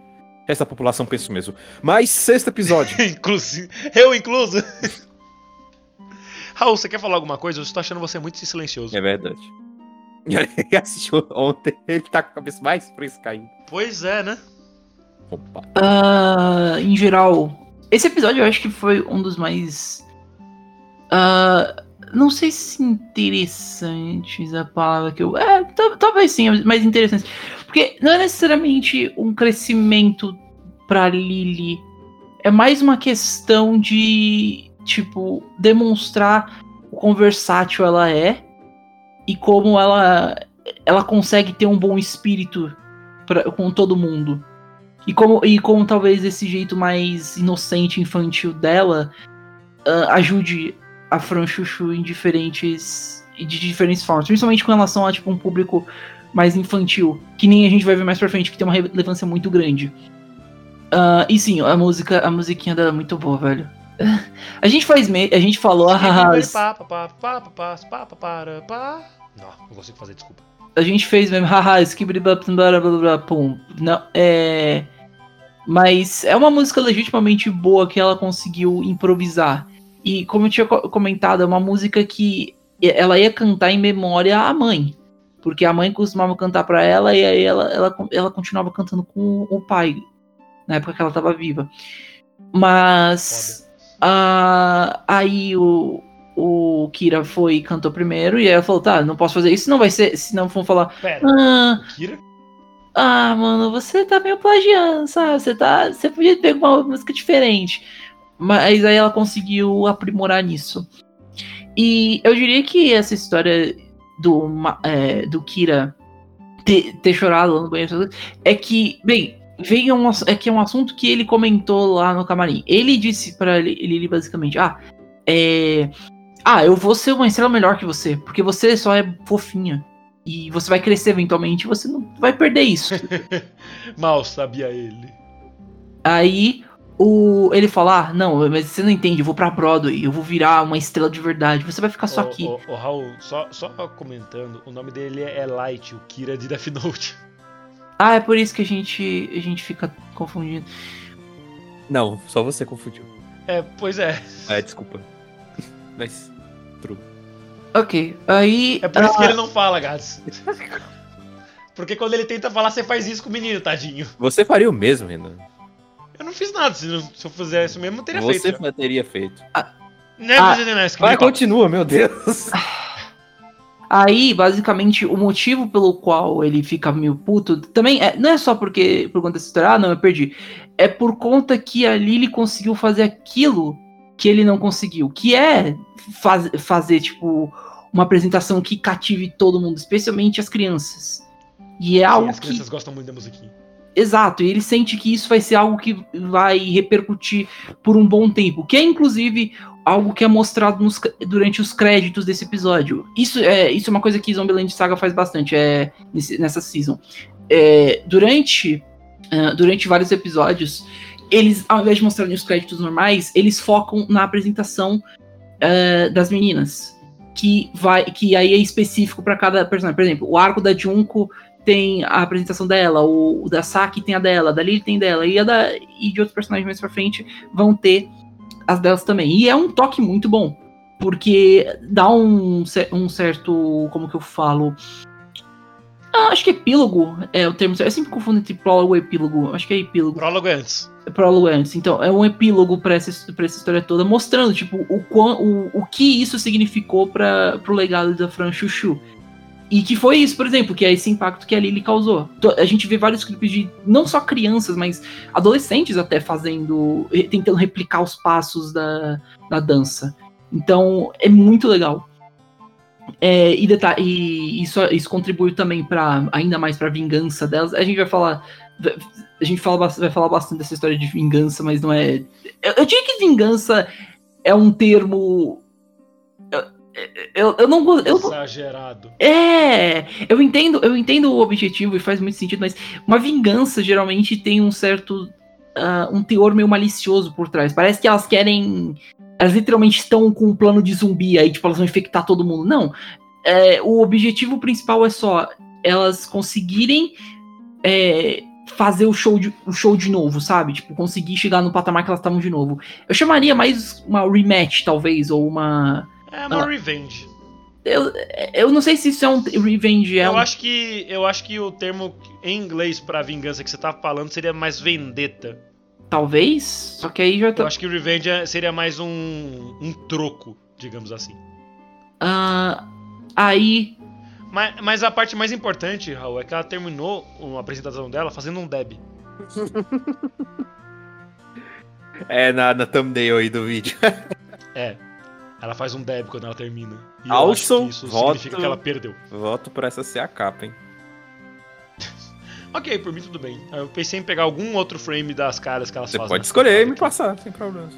Essa população pensa isso mesmo. Mas sexto episódio. Inclusive, eu incluso. Raul, você quer falar alguma coisa? Eu estou achando você muito silencioso. é verdade. Ele assistiu ontem, ele tá com a cabeça mais fresca ainda. Pois é, né? Opa. Ah, em geral, esse episódio eu acho que foi um dos mais. ah, não sei se interessantes a palavra que eu. É, tal- talvez sim, mais interessantes. Porque não é necessariamente um crescimento pra Lily. É mais uma questão de, tipo, demonstrar o quão versátil ela é e como ela, ela consegue ter um bom espírito pra, com todo mundo. E como, e como talvez esse jeito mais inocente, infantil dela ah, ajude a Franchuchu em diferentes. de diferentes formas. Principalmente com relação a tipo, um público mais infantil, que nem a gente vai ver mais pra frente, que tem uma relevância muito grande. Uh, e sim, a música, a musiquinha dela é muito boa, velho. A gente faz me... a gente falou. Não, não consigo fazer, desculpa. A gente fez mesmo, haha, pum. Não, é. Mas é uma música legitimamente boa que ela conseguiu improvisar. E como eu tinha co- comentado, é uma música que ela ia cantar em memória à mãe. Porque a mãe costumava cantar pra ela e aí ela, ela, ela continuava cantando com o pai. Na época que ela tava viva. Mas. ah, aí o, o Kira foi e cantou primeiro. E aí ela falou: tá, não posso fazer isso, não vai ser. Senão vão falar. Pera, Ah, Kira? ah, mano, você tá meio plagiando, sabe? Você tá. Você podia ter uma música diferente. Mas aí ela conseguiu aprimorar nisso. E eu diria que essa história do, é, do Kira ter, ter chorado lá no banheiro é que, bem, veio um, é que é um assunto que ele comentou lá no camarim. Ele disse pra Li- Lily basicamente: Ah, é. Ah, eu vou ser uma estrela melhor que você, porque você só é fofinha. E você vai crescer eventualmente, você não vai perder isso. Mal sabia ele. Aí o ele fala: ah, não, mas você não entende, eu vou pra Broadway, eu vou virar uma estrela de verdade, você vai ficar só Ô, aqui. ô, ô, Raul, só, só comentando, o nome dele é Light, o Kira de Death Note. Ah, é por isso que a gente, a gente fica confundindo. Não, só você confundiu. É, pois é. É, desculpa. Mas. True. Ok, aí. É por isso ah, que ele não fala, gatos. Porque quando ele tenta falar, você faz isso com o menino, tadinho. Você faria o mesmo, Renan. Eu não fiz nada. Se, não- se eu fizesse mesmo, eu teria Você feito. já. teria feito. Né, Ah, né, né, Vai, continua, meu Deus. Aí, basicamente, o motivo pelo qual ele fica meio puto também é, não é só porque por conta dessa história, ah, não, eu perdi. É por conta que a Lily conseguiu fazer aquilo que ele não conseguiu, que é faz- fazer, tipo, uma apresentação que cative todo mundo, especialmente as crianças. E é Sim, algo as que. crianças gostam muito da musiquinha. Exato, e ele sente que isso vai ser algo que vai repercutir por um bom tempo, que é inclusive algo que é mostrado nos durante os créditos desse episódio. Isso é, isso é uma coisa que Zombieland Saga faz bastante é, nessa season. É, durante, ah, durante vários episódios, eles, ao invés de mostrarem os créditos normais, eles focam na apresentação ah, das meninas. Que, vai, que aí é específico para cada personagem. Por exemplo, o arco da Junko tem a apresentação dela, o, o da Saki tem a dela, a da Lily tem dela, e, a da, e de outros personagens mais pra frente vão ter as delas também. E é um toque muito bom, porque dá um, um certo, como que eu falo, Ah, acho que epílogo é o termo. Eu sempre confundo entre prólogo e epílogo. Acho que é epílogo. Prólogo é antes. prólogo antes. Então, é um epílogo pra essa, pra essa história toda, mostrando, tipo, o, o, o que isso significou para pro legado da Fran Chuchu. E que foi isso, por exemplo, que é esse impacto que a Lily causou. To- A gente vê vários clipes de não só crianças, mas adolescentes até fazendo, tentando replicar os passos da, da dança. Então, é muito legal. É, e, e isso, isso contribui também para ainda mais pra vingança delas. A gente vai falar a gente fala, vai falar bastante dessa história de vingança, mas não é. Eu, eu diria que vingança é um termo. Eu, eu, não gosto. Exagerado. é, eu entendo, eu entendo o objetivo e faz muito sentido, mas uma vingança geralmente tem um certo. ah, um teor meio malicioso por trás. Parece que elas querem. Elas literalmente estão com um plano de zumbi aí, tipo, elas vão infectar todo mundo. Não. É, o objetivo principal é só elas conseguirem é, fazer o show, de, o show de novo, sabe? Tipo, conseguir chegar no patamar que elas estavam de novo. Eu chamaria mais uma rematch, talvez, ou uma. É uma Ah. revenge. Eu, eu não sei se isso é um revenge. É eu um- acho que eu acho que o termo em inglês pra vingança que você tá falando seria mais vendetta. Talvez. Só que aí já Eu tá. acho que revenge é- seria mais um um troco, digamos assim. Ah, aí. Mas, mas a parte mais importante, Raul, é que ela terminou a apresentação dela fazendo um deb. É na, na thumbnail aí do vídeo. É. Ela faz um deb quando ela termina. E eu Also, acho que isso voto- significa que ela perdeu. Voto pra essa ser a capa, hein? Ok, por mim tudo bem. Eu pensei em pegar algum outro frame das caras que elas Você fazem. pode nessa escolher e me passar, sem problemas.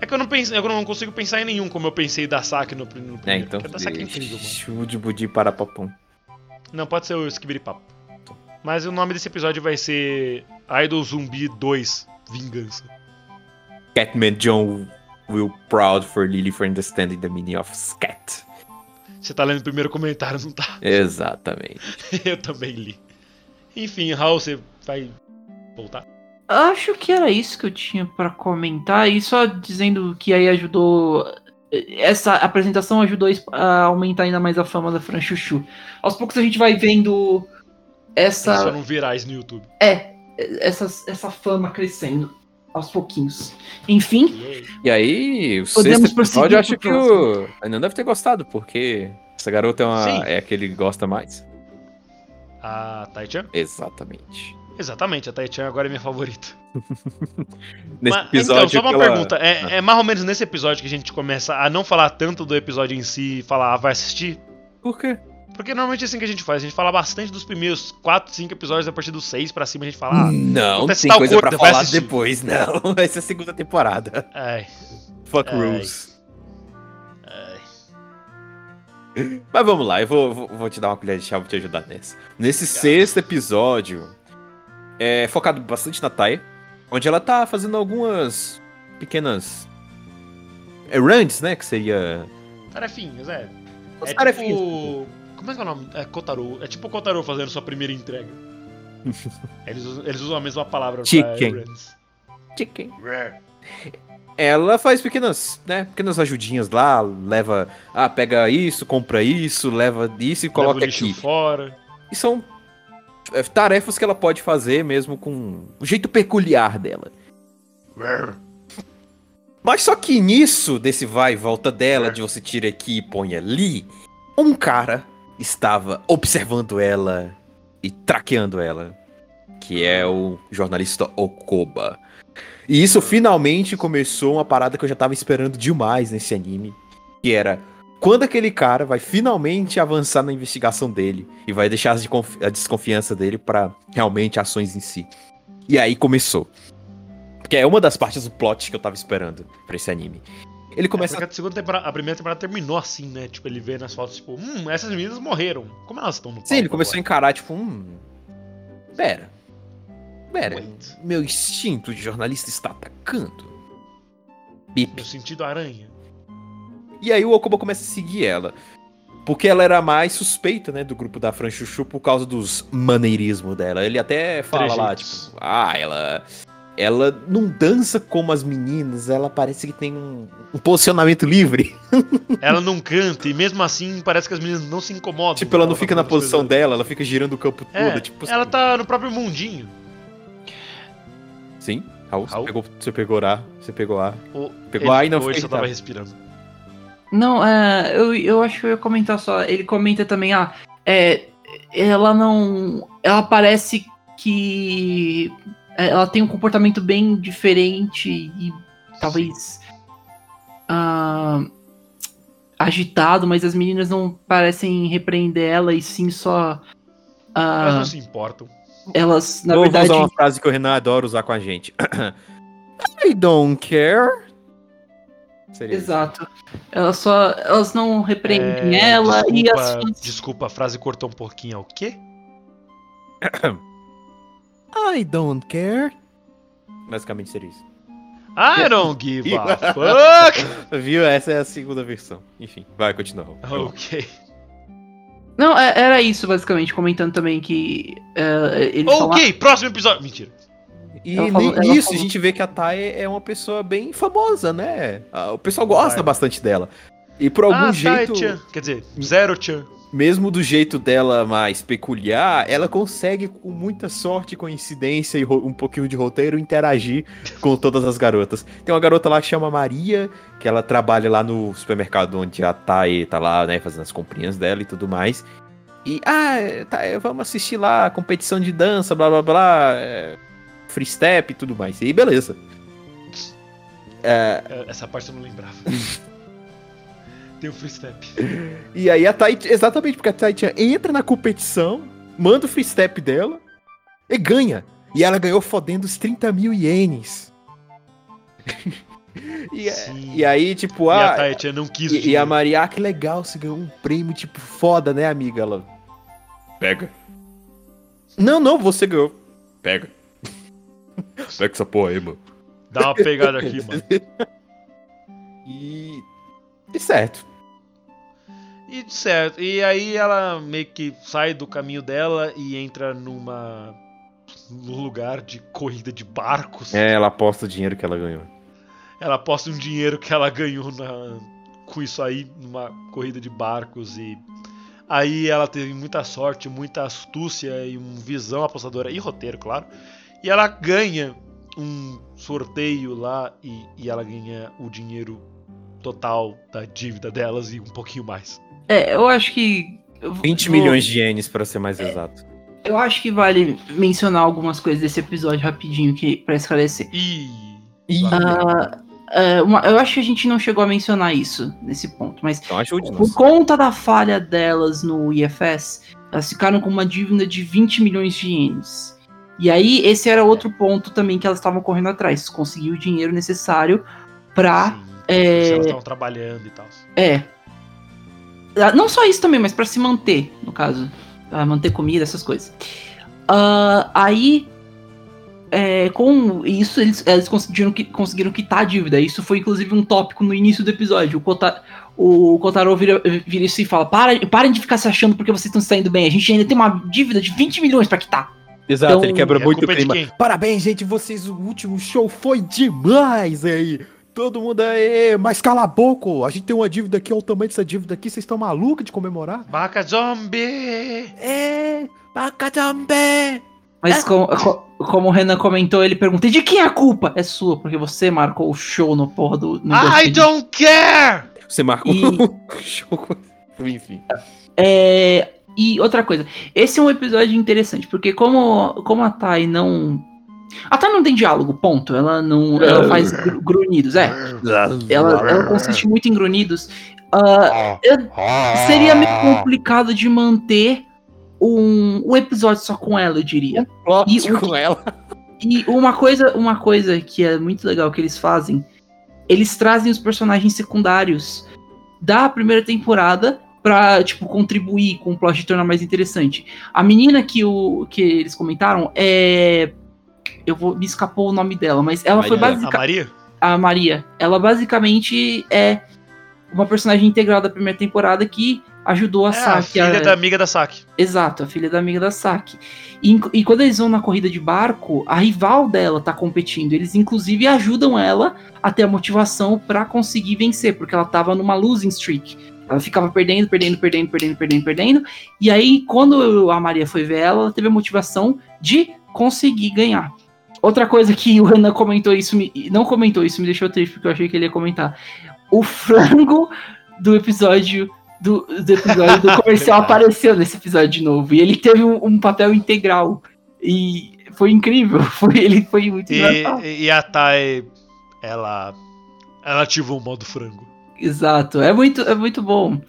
É que eu não, pense, eu não consigo pensar em nenhum como eu pensei da Saki no, no primeiro. É, então. Porque a da Saki é incrível, mano. Chute budi para papum. Não, pode ser o Skibiripapo. Mas o nome desse episódio vai ser Idol Zumbi 2 Vingança. Catman John will proud for Lily for understanding the meaning of scat. Você tá lendo o primeiro comentário, não tá? Exatamente. eu também li. Enfim, Raul, você vai voltar? Acho que era isso que eu tinha pra comentar. E só dizendo que aí ajudou. Essa apresentação ajudou a aumentar ainda mais a fama da Fran Chuchu. Aos poucos a gente vai vendo essa. Só não virais no YouTube. É, essa, essa fama crescendo aos pouquinhos. Enfim. E aí, o Podemos sexto prosseguir episódio, eu acho que o. Ainda deve ter gostado, porque essa garota é, uma... Sim. é a que ele gosta mais. A Taichan? Exatamente. Exatamente, a Taichan agora é minha favorita. Nesse Mas, episódio. então, só uma ela- pergunta. É, Ah. é mais ou menos nesse episódio que a gente começa a não falar tanto do episódio em si e falar, ah, vai assistir? Por quê? Porque normalmente é assim que a gente faz. A gente fala bastante dos primeiros 4, 5 episódios, a partir dos 6 pra cima a gente fala, ah, não, tem coisa coisa, pra falar assistir. depois, não. Essa é a segunda temporada. ai, Fuck Ai. rules. ai. Mas vamos lá, eu vou, vou, vou te dar uma colher de chá pra te ajudar nessa. Nesse sexto episódio, é focado bastante na Tai, onde ela tá fazendo algumas pequenas errands, né? Que seria. Tarefinhas, é. As É tarefinhas. tipo... Como é que é o nome? É Kotaro. É tipo o Kotaro fazendo sua primeira entrega. eles, usam, eles usam a mesma palavra Chicken. Chicken. Ela faz pequenas, né? Pequenas ajudinhas lá, leva. Ah, pega isso, compra isso, leva isso e Leva o coloca lixo aqui. fora. E são é, tarefas que ela pode fazer mesmo com o jeito peculiar dela. Mas só que nisso, desse vai e volta dela, de você tira aqui e põe ali, um cara estava observando ela e traqueando ela, que é o jornalista Okoba. E isso finalmente começou uma parada que eu já tava esperando demais nesse anime, que era quando aquele cara vai finalmente avançar na investigação dele e vai deixar a desconfiança dele pra realmente ações em si. E aí começou. Que é uma das partes do plot que eu tava esperando pra esse anime. Ele Começa... começa a, segunda temporada, a primeira temporada terminou assim, né? Tipo, ele vê nas fotos, tipo, hum, essas meninas morreram. Como elas estão no Sim, ele começou a agora? encarar, tipo, hum. Pera. Pera. Wait. Meu instinto de jornalista está atacando. Bip. No sentido aranha. E aí o Okuba começa a seguir ela. Porque ela era a mais suspeita, né, do grupo da Fran Chuchu por causa dos maneirismos dela. Ele até fala lá, Trejeitos. tipo, ah, ela ela não dança como as meninas, ela parece que tem um, um posicionamento livre. Ela não canta e mesmo assim parece que as meninas não se incomodam. tipo, ela não tá fica na posição coisas. dela, ela fica girando o campo todo. É, tipo, ela assim. tá no próprio mundinho. Sim, Raul, Raul? Você, pegou, você pegou A, você pegou A. O, Pegou ele A e não foi só tava respirando. Não, é, eu, eu acho que eu ia comentar só. Ele comenta também, ah, é, ela não. Ela parece que. É, Ela tem um comportamento bem diferente e talvez. ah, agitado, mas as meninas não parecem repreender ela e sim só. ah, Elas não se importam. elas, na Vou verdade. usar uma frase que o Renan adora usar com a gente. I don't care. Seria isso. Exato. Elas só. Elas não repreendem É, ela e desculpa, as fãs- Desculpa, a frase cortou um pouquinho. É o quê? I don't care. Basicamente seria isso. I don't give a fuck! Viu? Essa é a segunda versão. Enfim, vai, continua. Raul. ok. Não, é- era isso, basicamente, comentando também que. é, ele fala- Ok, próximo episódio. Mentira. E Ela falou- ela isso, falou- a gente vê que a Thay é uma pessoa bem famosa, né? O pessoal gosta Vai. bastante dela. E por algum ah, jeito, Tai-chan. Quer dizer, Zero Chan. Mesmo do jeito dela mais peculiar, ela consegue, com muita sorte, coincidência e um pouquinho de roteiro, interagir com todas as garotas. Tem uma garota lá que chama Maria, que ela trabalha lá no supermercado onde a Thay tá lá, né, fazendo as comprinhas dela e tudo mais. E, ah, tá, vamos assistir lá a competição de dança, blá blá blá, é, free step e tudo mais. E beleza. É, Essa parte eu não lembrava. Tem o free step. E aí a Tai, exatamente, porque a Tai Chan entra na competição, manda o free step dela e ganha. E ela ganhou fodendo os 30 mil ienes. e, Sim. e aí, tipo, e a Tai-chan não quis e, e a. Maria, ah, que legal, você ganhou um prêmio, tipo, foda, né, amiga? Ela. Pega. Não, não, você ganhou. Pega. Pega essa porra aí, mano. Dá uma pegada aqui, mano. E. E certo. E certo. E aí ela meio que sai do caminho dela e entra numa. num lugar de corrida de barcos. É, ela aposta o dinheiro que ela ganhou. Ela aposta um dinheiro que ela ganhou na- com isso aí, numa corrida de barcos e. Aí ela teve muita sorte, muita astúcia e uma visão apostadora e roteiro, claro. E ela ganha um sorteio lá e, e ela ganha o dinheiro total da dívida delas e um pouquinho mais. É, eu acho que. eu 20 vou- milhões de ienes, pra ser mais exato. Eu acho que vale mencionar algumas coisas desse episódio rapidinho que, pra esclarecer. E. Ih, Ah, é, uma- eu acho que a gente não chegou a mencionar isso nesse ponto, mas Então ajude por conta da falha delas no IFS, elas ficaram com uma dívida de 20 milhões de ienes. E aí, esse era outro ponto também que elas estavam correndo atrás, conseguir o dinheiro necessário pra. Sim, é, se elas estavam trabalhando e tal. É. Ah, Não só isso também, mas pra se manter, no caso. Pra manter comida, essas coisas. Ah, aí, é, com isso, eles, eles conseguiram, conseguiram quitar a dívida. Isso foi, inclusive, um tópico no início do episódio. O, Kota, o Kotaro vira, vira isso e fala: Para, parem de ficar se achando porque vocês estão saindo bem. A gente ainda tem uma dívida de 20 milhões pra quitar. Exato, Então, ele quebra a muito o é clima. Parabéns, gente, vocês, o último show foi demais aí. Todo mundo aí, mas cala a boca, a gente tem uma dívida aqui, olha o tamanho dessa dívida aqui, vocês estão malucos de comemorar? Baca zombie! É, bacadambe. Mas co- co- como o Renan comentou, ele pergunta: "E de quem é a culpa? É sua, porque você marcou o show no porra do. No I don't care! Você marcou E- o show. Enfim. É, e outra coisa, esse é um episódio interessante, porque como, como a Thay não. A Thay não tem diálogo, ponto. Ela não. Ela faz gru- grunhidos, é. Ela, ela consiste muito em grunhidos. Eu- seria meio complicado de manter um, um episódio só com ela, eu diria. Plot E o- com ela. E uma coisa, uma coisa que é muito legal que eles fazem, eles trazem os personagens secundários da primeira temporada pra, tipo, contribuir com o plot de tornar mais interessante. A menina que, o, que eles comentaram é. Eu vou. Me escapou o nome dela, mas ela foi Maria. A basicamente. Maria? A Maria. Ela basicamente é uma personagem integral da primeira temporada que ajudou a É, a Saki. filha da amiga da Saki. Exato, a filha da amiga da Saki. E, e quando eles vão na corrida de barco, a rival dela tá competindo. Eles, inclusive, ajudam ela a ter a motivação pra conseguir vencer, porque ela tava numa losing streak. Ela ficava perdendo, perdendo, perdendo, perdendo, perdendo, perdendo. E aí, quando a Maria foi ver ela, ela teve a motivação de conseguir ganhar. Outra coisa que o Renan comentou isso, me, não comentou isso, me deixou triste, porque eu achei que ele ia comentar. O frango do episódio do, do episódio do comercial apareceu nesse episódio de novo. E ele teve um, um papel integral. E foi incrível. Foi, ele foi muito engraçado. E, e a Tai, ela. Ela ativou o modo frango. Exato. É muito, é muito bom.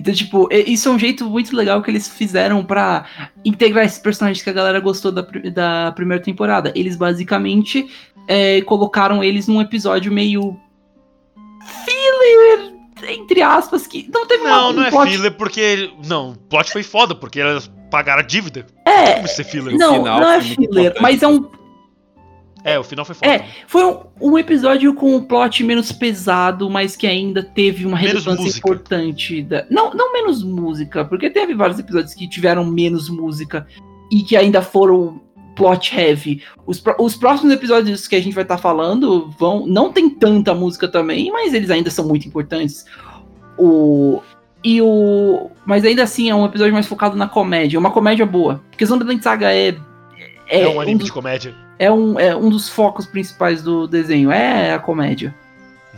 Então, tipo, isso é um jeito muito legal que eles fizeram pra integrar esses personagens que a galera gostou da, da primeira temporada. Eles basicamente é, colocaram eles num episódio meio. filler, entre aspas, que não teve uma- Não, um não é plot- filler porque. Não, o plot foi foda, porque elas pagaram a dívida. É, Como isso é filler? não, final não é filler, mas é um É, o final foi foda. É, foi um, um episódio com um plot menos pesado, mas que ainda teve uma relevância importante. Da... Não, não menos música, porque teve vários episódios que tiveram menos música e que ainda foram plot heavy. Os, os próximos episódios que a gente vai estar falando vão. Não tem tanta música também, mas eles ainda são muito importantes. O. E o. Mas ainda assim é um episódio mais focado na comédia. Uma comédia boa. Porque Zombieland Saga é. É, um um anime dos de comédia. É um, é um dos focos principais do desenho, é a comédia.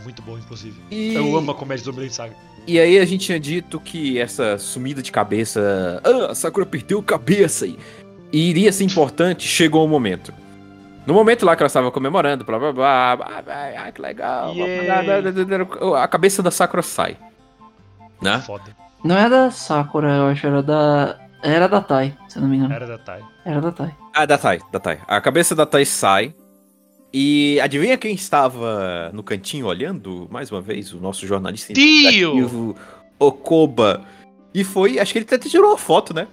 Muito bom, inclusive. E, Eu amo a comédia do Zombieland Saga. e aí a gente tinha dito que essa sumida de cabeça. Ah, a Sakura perdeu a cabeça e iria ser importante, chegou o momento. No momento lá que ela estava comemorando, blá blá blá, blá, blá, ah, que legal. Yeah. A cabeça da Sakura sai. Né? Foda. Não é da Sakura, eu acho, era da. Era da Tai, se eu não me engano. Era da Tai. Era da Tai. Ah, da Tai, da Tai. A cabeça da Tai sai. E adivinha quem estava no cantinho olhando? Mais uma vez, o nosso jornalista Tio! Okoba. E foi, acho que ele até tirou uma foto, né?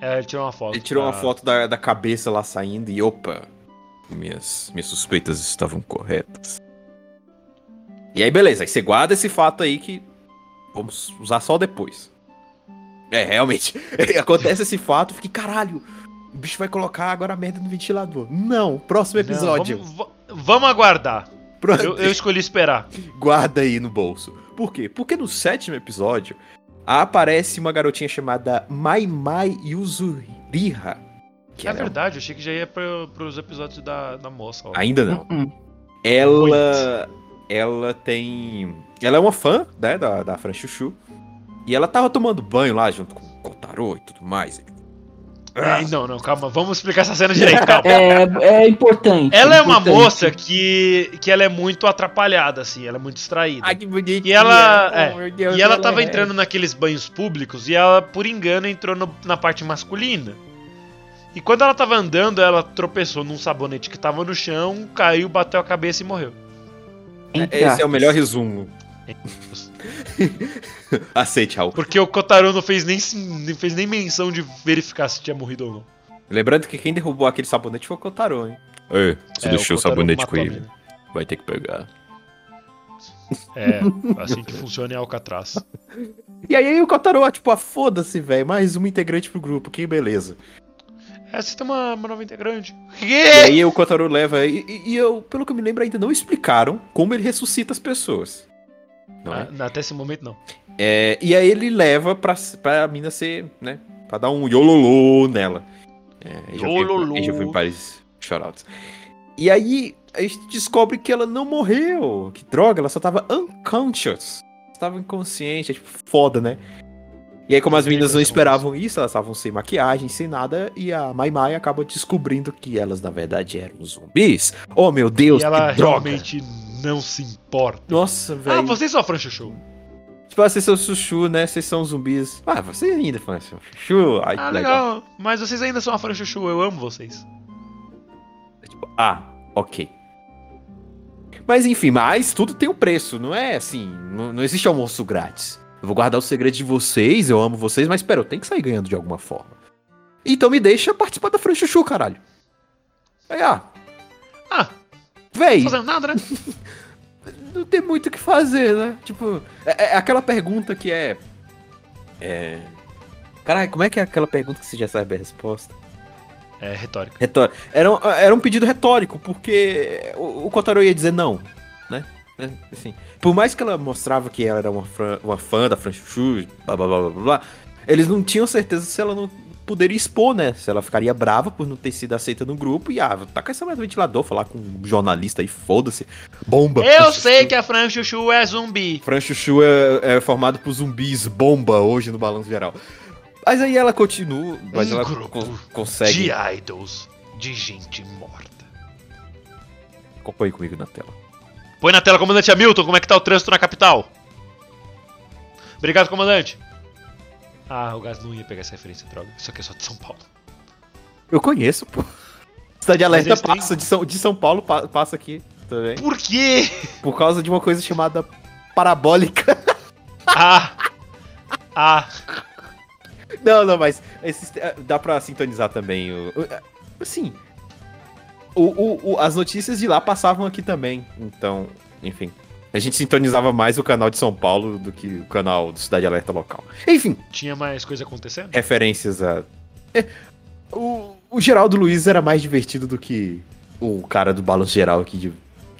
É, ele tirou uma foto. Ele tirou uma pra- foto da, da cabeça lá saindo e opa, minhas, minhas suspeitas estavam corretas. E aí, beleza, aí você guarda esse fato aí que vamos usar só depois. É, realmente. Acontece esse fato, fiquei, caralho, o bicho vai colocar agora a merda no ventilador. Não, próximo Não, episódio. vamos, va- vamos aguardar. Pronto, Eu, eu escolhi esperar. guarda aí no bolso. Por quê? Porque no sétimo episódio aparece uma garotinha chamada Mai Mai Yuzuriha. Que é ela verdade, eu achei que já ia pro, pros episódios da, da moça. Ó. Ainda não. Hum, Ela. Ela tem. Ela é uma fã, né, da, da Fran Chuchu. E ela tava tomando banho lá junto com o Kotaro e tudo mais. É, não, não, calma, vamos explicar essa cena direito, calma. É, é importante. Ela é uma importante. moça que, que ela é muito atrapalhada, assim, ela é muito distraída. Ai, que bonitinha. E ela- é, Oh, Deus, E ela tava é- entrando naqueles banhos públicos e ela, por engano, entrou no- na parte masculina. E quando ela tava andando, ela tropeçou num sabonete que tava no chão, caiu, bateu a cabeça e morreu. Entre Esse é o melhor resumo. Aceite, Raul. Porque o Kotaro não fez nem, nem fez nem menção de verificar se tinha morrido ou não. Lembrando que quem derrubou aquele sabonete foi o Kotaro, hein? Ei, você É, deixou o Kotaro sabonete com ele. Vai ter que pegar. É, assim que funciona em Alcatraz. E aí o Kotaro, tipo, ah, foda-se, velho. Mais uma integrante pro grupo, que beleza. É, você tem uma, uma nova integrante. E aí o Kotaro leva. E, e- e eu, pelo que eu me lembro, ainda não explicaram como ele ressuscita as pessoas. Não é? Ah, até esse momento não. É, e aí ele leva pra, pra mina ser, né? Pra dar um yololô nela. É, Yololô. já foi em Paris Shoutouts. E aí a gente descobre que ela não morreu. Que droga, ela só tava unconscious. Estava inconsciente, é tipo foda, né? E aí, como as meninas não esperavam isso, elas estavam sem maquiagem, sem nada, e a Mai Mai acaba descobrindo que elas, na verdade, eram zumbis. Oh, meu Deus, e ela que droga! realmente não se importa. Nossa, velho. Ah, vocês Francha Show. Tipo, ah, vocês são chuchu, né? Vocês são zumbis. Ah, você ainda assim, chuchu. Ai, Ah, legal. legal. Mas vocês ainda são a Francha Show, eu amo vocês. Tipo, ah, ok. Mas enfim, mas tudo tem um preço, não é assim, não, não existe almoço grátis. Eu vou guardar o segredo de vocês, eu amo vocês, mas pera, eu tenho que sair ganhando de alguma forma. Então me deixa participar da Fran Chuchu, caralho. Aí, ah, Ah, véi, não fazendo nada, né? não tem muito o que fazer, né? Tipo, é, é aquela pergunta que é. É. Caralho, como é que é aquela pergunta que você já sabe a resposta? É retórica. Retórico. Era, um- era um pedido retórico, porque o, o Kotaro ia dizer não, né? É, Assim, por mais que ela mostrava que ela era uma, fã- uma fã da Fran Chuchu, blá blá blá blá blá, eles não tinham certeza se ela não poderia expor, né? Se ela ficaria brava por não ter sido aceita no grupo e, ah, taca essa mais no ventilador, falar com um jornalista aí, foda-se. Bomba. Eu sei que a Fran Chuchu é zumbi. Fran Chuchu é, é formado por zumbis bomba hoje no balanço geral. Mas aí ela continua, mas Um ela co- consegue. De idols. De gente morta. Acompanhe comigo na tela. Põe na tela, comandante Hamilton, como é que tá o trânsito na capital? Obrigado, comandante. Ah, o Gás não ia pegar essa referência, droga. Isso aqui é só de São Paulo. Eu conheço, pô. Cidade Alerta eles têm- passa de São, de São Paulo, pa- passa aqui também. Por quê? Por causa de uma coisa chamada parabólica. Ah! Ah! Não, não, mas esses- eh, dá pra sintonizar também. O, o- eh, assim, o, o- o- as notícias de lá passavam aqui também. Então, enfim. A gente sintonizava mais o canal de São Paulo do que o canal do Cidade Alerta local. Enfim, Tinha mais coisa acontecendo? referências a. É, o, o Geraldo Luiz era mais divertido do que o cara do balanço geral aqui de,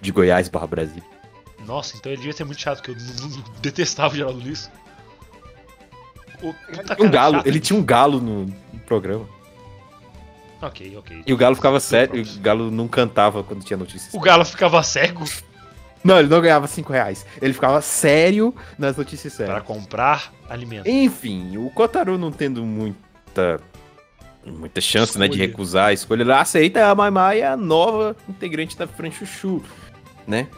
de Goiás barra Brasil. Nossa, então ele devia ser muito chato, que eu detestava o Geraldo Luiz. O puta Um galo, chato. ele tinha um galo no, no programa. Ok, ok. E o galo ficava e o galo não cantava quando tinha notícias. O galo ficava cego Não, ele não ganhava 5 reais. Ele ficava sério nas notícias para sérias. comprar alimento. Enfim, o Kotaro não tendo muita. Muita chance, né, de Escolha. recusar a escolha, ele aceita a Mai Mai, a nova integrante da Fran Chuchu, né?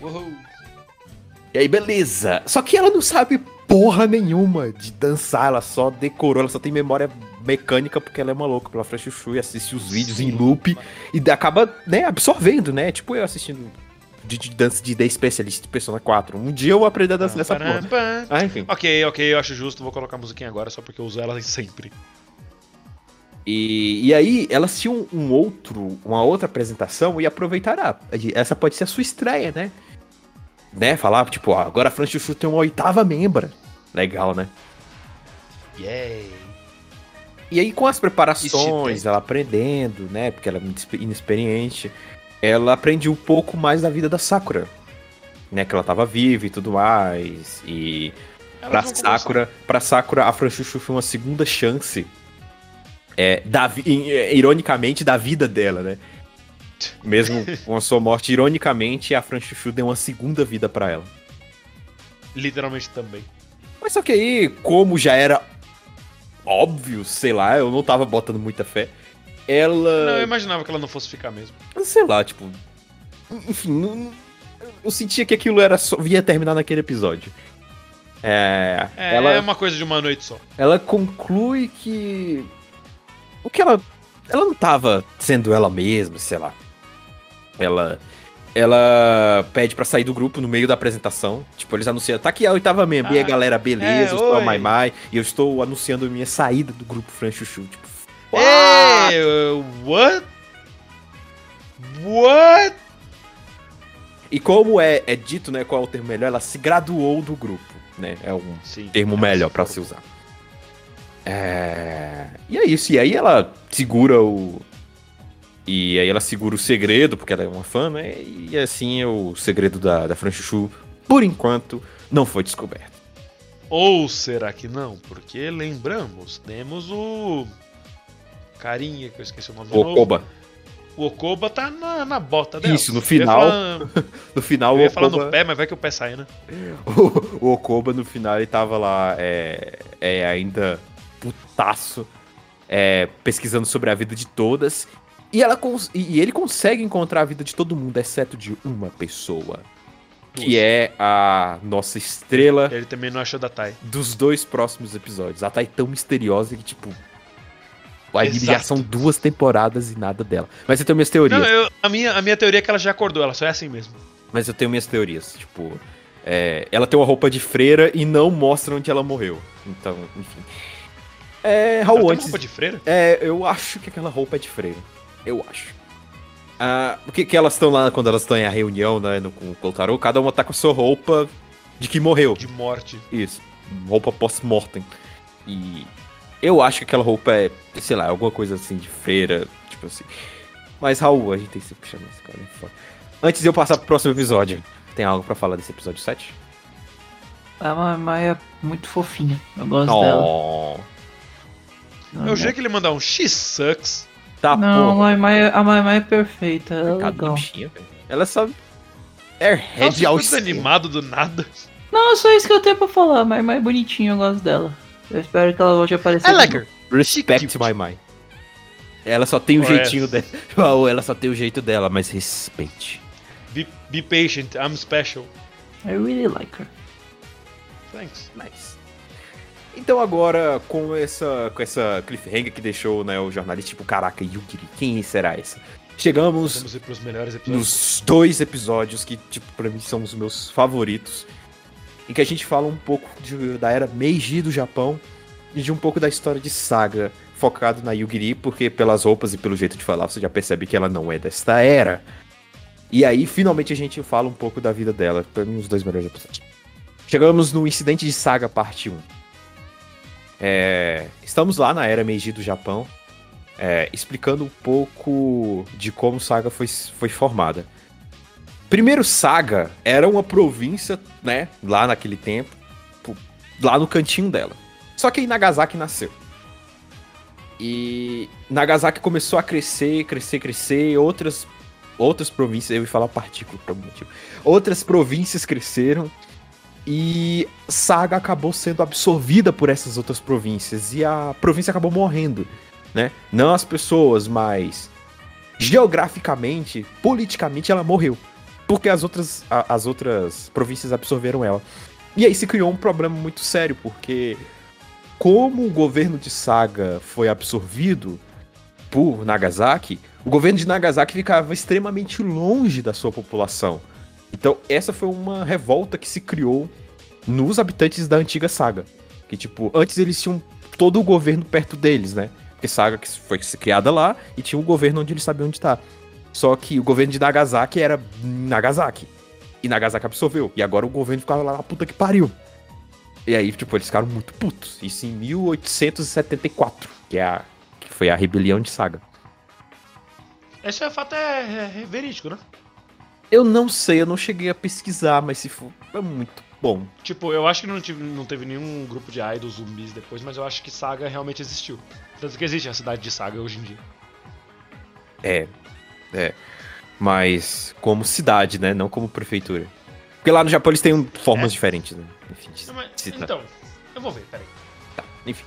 E aí, beleza. Só que ela não sabe porra nenhuma de dançar, ela só decorou, ela só tem memória mecânica porque ela é maluca pela Fran Chuchu e assiste os vídeos em loop e da- acaba, né, absorvendo, né? Tipo eu assistindo de, de dança de The Specialist de Persona 4. Um dia eu vou aprender a dançar dessa porra. Pam. Ah, enfim. Ok, ok, eu acho justo, vou colocar a musiquinha agora só porque eu uso ela sempre. E, e aí, ela assistiu um, outro, uma outra apresentação e aproveitará. Essa pode ser a sua estreia, né? Né? Falar, tipo, ó, agora a Fran Chuchu tem uma oitava membra. Legal, né? Yay! E aí, com as preparações, Excitante. ela aprendendo, né? Porque ela é muito expe- inexperiente, ela aprende um pouco mais da vida da Sakura. Né? Que ela tava viva e tudo mais. E pra. Sakura, pra Sakura, a Franchuchu foi uma segunda chance. É, da, é, ironicamente, da vida dela, né? Mesmo com a sua morte, ironicamente, a Franchuchu deu uma segunda vida pra ela. Literalmente também. Mas só que aí, como já era óbvio, sei lá, eu não tava botando muita fé, ela. Não, eu imaginava que ela não fosse ficar mesmo. Sei lá, tipo. Enfim, não- eu sentia que aquilo era só, ia terminar naquele episódio. É, É, ela, é uma coisa de uma noite só. ela conclui que. O que ela. Ela não tava sendo ela mesma, sei lá. Ela. Ela pede pra sair do grupo no meio da apresentação. Tipo, eles anunciam, tá aqui a oitava membro. e aí, Ah, galera, beleza, é, eu estou a. Mai Mai. E eu estou anunciando a minha saída do grupo Fran Chuchu. Tipo, Ei, uh, what? What? E como é, é dito, né, qual é o termo melhor, ela se graduou do grupo, né? É um Sim. termo melhor pra se usar. É... E é isso, e aí ela segura o... E aí ela segura o segredo, porque ela é uma fã, né? E assim o segredo da, da Fran Chuchu, por enquanto, não foi descoberto. Ou será que não? Porque lembramos, temos o. Carinha, que eu esqueci o nome O novo. O Okoba tá na, na bota dela. Isso, no final, falar- No final, Eu o ia falar no Okoba, pé, mas vai que o pé sai, né? o, o Okoba, no final, ele tava lá, é, é ainda putaço, é, pesquisando sobre a vida de todas. E, ela e ele consegue encontrar a vida de todo mundo, exceto de uma pessoa. Que é a nossa estrela Ele também não achou da Tai. dos dois próximos episódios. Tá aí tão misteriosa que, tipo. O anime já são duas temporadas e nada dela. Mas eu tenho minhas teorias. Não, eu- a, minha, a minha teoria é que ela já acordou, ela só é assim mesmo. Mas eu tenho minhas teorias. Tipo, é, ela tem uma roupa de freira e não mostra onde ela morreu. Então, enfim. É, Ela Raul, tem uma antes. roupa de freira? É, eu acho que aquela roupa é de freira. Eu acho. Ah, porque que elas estão lá quando elas estão em a reunião, né, no, com o Kotaro, cada uma tá com a sua roupa de que morreu. De morte. Isso. Roupa post-mortem. E eu acho que aquela roupa é, sei lá, alguma coisa assim de feira, tipo assim. Mas Raul, a gente tem que se puxar nesse cara. é foda. Antes de eu passar pro próximo episódio, tem algo pra falar desse episódio 7? A Mai Mai é muito fofinha. Eu gosto dela. Oh, Eu jurei que ele mandar um X sucks. tá Não, a porra. Mai Mai, a Mai Mai é perfeita. Ela é legal. bichinha. Ela só. Nossa, Airhead ao desanimado do nada. Não, é só isso que eu tenho pra falar. A Mai Mai é bonitinha, eu gosto dela. Eu espero que ela volte a aparecer. Novo. her. Respect my mind. Ela só tem o Oh, jeitinho é. dela. Ela só tem o jeito dela, mas respeite. Be, be patient, I'm special. I really like her. Thanks. Nice. Então agora, com essa, com essa cliffhanger que deixou né, o jornalista, tipo, caraca, Yukiri, quem será essa? Chegamos Vamos ir pros melhores episódios. nos dois episódios que, tipo, pra mim são os meus favoritos. Em que a gente fala um pouco de- da era Meiji do Japão e de um pouco da história de Saga, focado na Yugiri, porque pelas roupas e pelo jeito de falar você já percebe que ela não é desta era. E aí, finalmente, a gente fala um pouco da vida dela. Pra mim, os dois melhores episódios. Chegamos no Incidente de Saga, parte 1. É, estamos lá na era Meiji do Japão, é, explicando um pouco de como Saga foi, foi formada. Primeiro, Saga era uma província, né, lá naquele tempo, lá no cantinho dela. Só que aí Nagasaki nasceu. E Nagasaki começou a crescer, crescer, crescer, outras outras províncias, eu ia falar partícula por algum motivo. Outras províncias cresceram e Saga acabou sendo absorvida por essas outras províncias e a província acabou morrendo, né? Não as pessoas, mas geograficamente, politicamente ela morreu, porque as outras a- as outras províncias absorveram ela. E aí se criou um problema muito sério, porque como o governo de Saga foi absorvido por Nagasaki, o governo de Nagasaki ficava extremamente longe da sua população. Então, essa foi uma revolta que se criou nos habitantes da antiga Saga. Que, tipo, antes eles tinham todo o governo perto deles, né? Porque Saga foi criada lá e tinha um governo onde eles sabiam onde tá. Só que o governo de Nagasaki era Nagasaki. E Nagasaki absorveu. E agora o governo ficava lá na puta que pariu. E aí, tipo, eles ficaram muito putos. Isso em 1874, que, é a, que foi a rebelião de Saga. Esse é fato é, é verídico, né? Eu não sei, eu não cheguei a pesquisar, mas se for, é muito bom. Tipo, eu acho que não, tive, não teve nenhum grupo de idols zumbis depois, mas eu acho que Saga realmente existiu. Tanto que existe a cidade de Saga hoje em dia. É, é. Mas como cidade, né? Não como prefeitura. Porque lá no Japão eles têm formas É. diferentes, né? Enfim, Não, mas- então, eu vou ver, peraí. Enfim.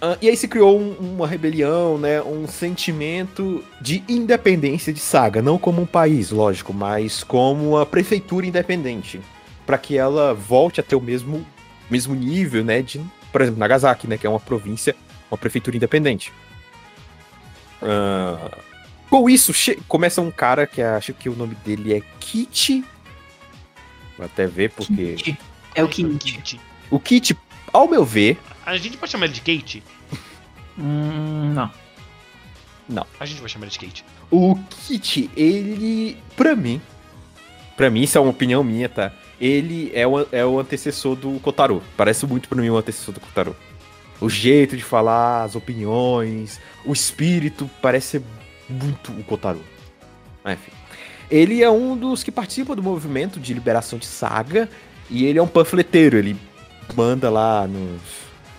Ah, e aí se criou um- uma rebelião, né? Um sentimento de independência de Saga, não como um país, lógico, mas como uma prefeitura independente, Pra que ela volte a ter o mesmo mesmo nível, né? De, por exemplo, Nagasaki, né? Que é uma província, uma prefeitura independente. Ah, com isso começa um cara que acho que o nome dele é Kit. Vou até ver porque Kit. É o Kit. o Kit, ao meu ver, A gente pode chamar ele de Kate? Hum, não. A gente vai chamar ele de Kate. O Kit, ele, pra mim, pra mim, isso é uma opinião minha, tá? Ele é o, é o antecessor do Kotaro. Parece muito pra mim o antecessor do Kotaro. O jeito de falar, as opiniões, o espírito, parece ser muito o Kotaro. Mas, enfim. Ele é um dos que participa do movimento de liberação de Saga e ele é um panfleteiro. Ele manda lá nos,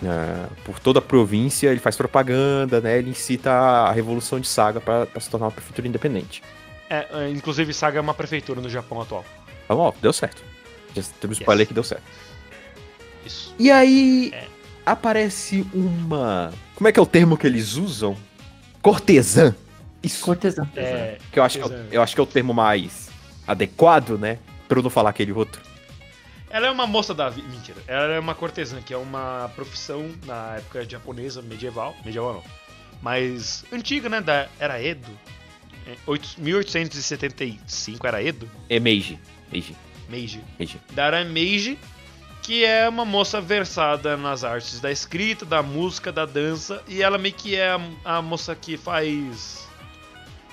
na- por toda a província, ele faz propaganda, né? Ele incita a revolução de Saga pra pra se tornar uma prefeitura independente. É, é, inclusive, Saga é uma prefeitura no Japão atual. Então, ó, deu certo. Já temos spoiler que deu certo. Isso. E aí É. aparece uma. Como é que é o termo que eles usam? Cortesã. Isso. Cortesã. É, Que eu acho que, é eu acho que é o termo mais adequado, né? Pra eu não falar aquele outro. Ela é uma moça da vida. Mentira. Ela é uma cortesã, que é uma profissão na época japonesa medieval. Medieval não. Mas antiga, né? Da, era Edo. É, oito- 1875 era Edo? É Meiji. Meiji. Meiji. Meiji. Da era Meiji, que é uma moça versada nas artes da escrita, da música, da dança. E ela meio que é a, a moça que faz.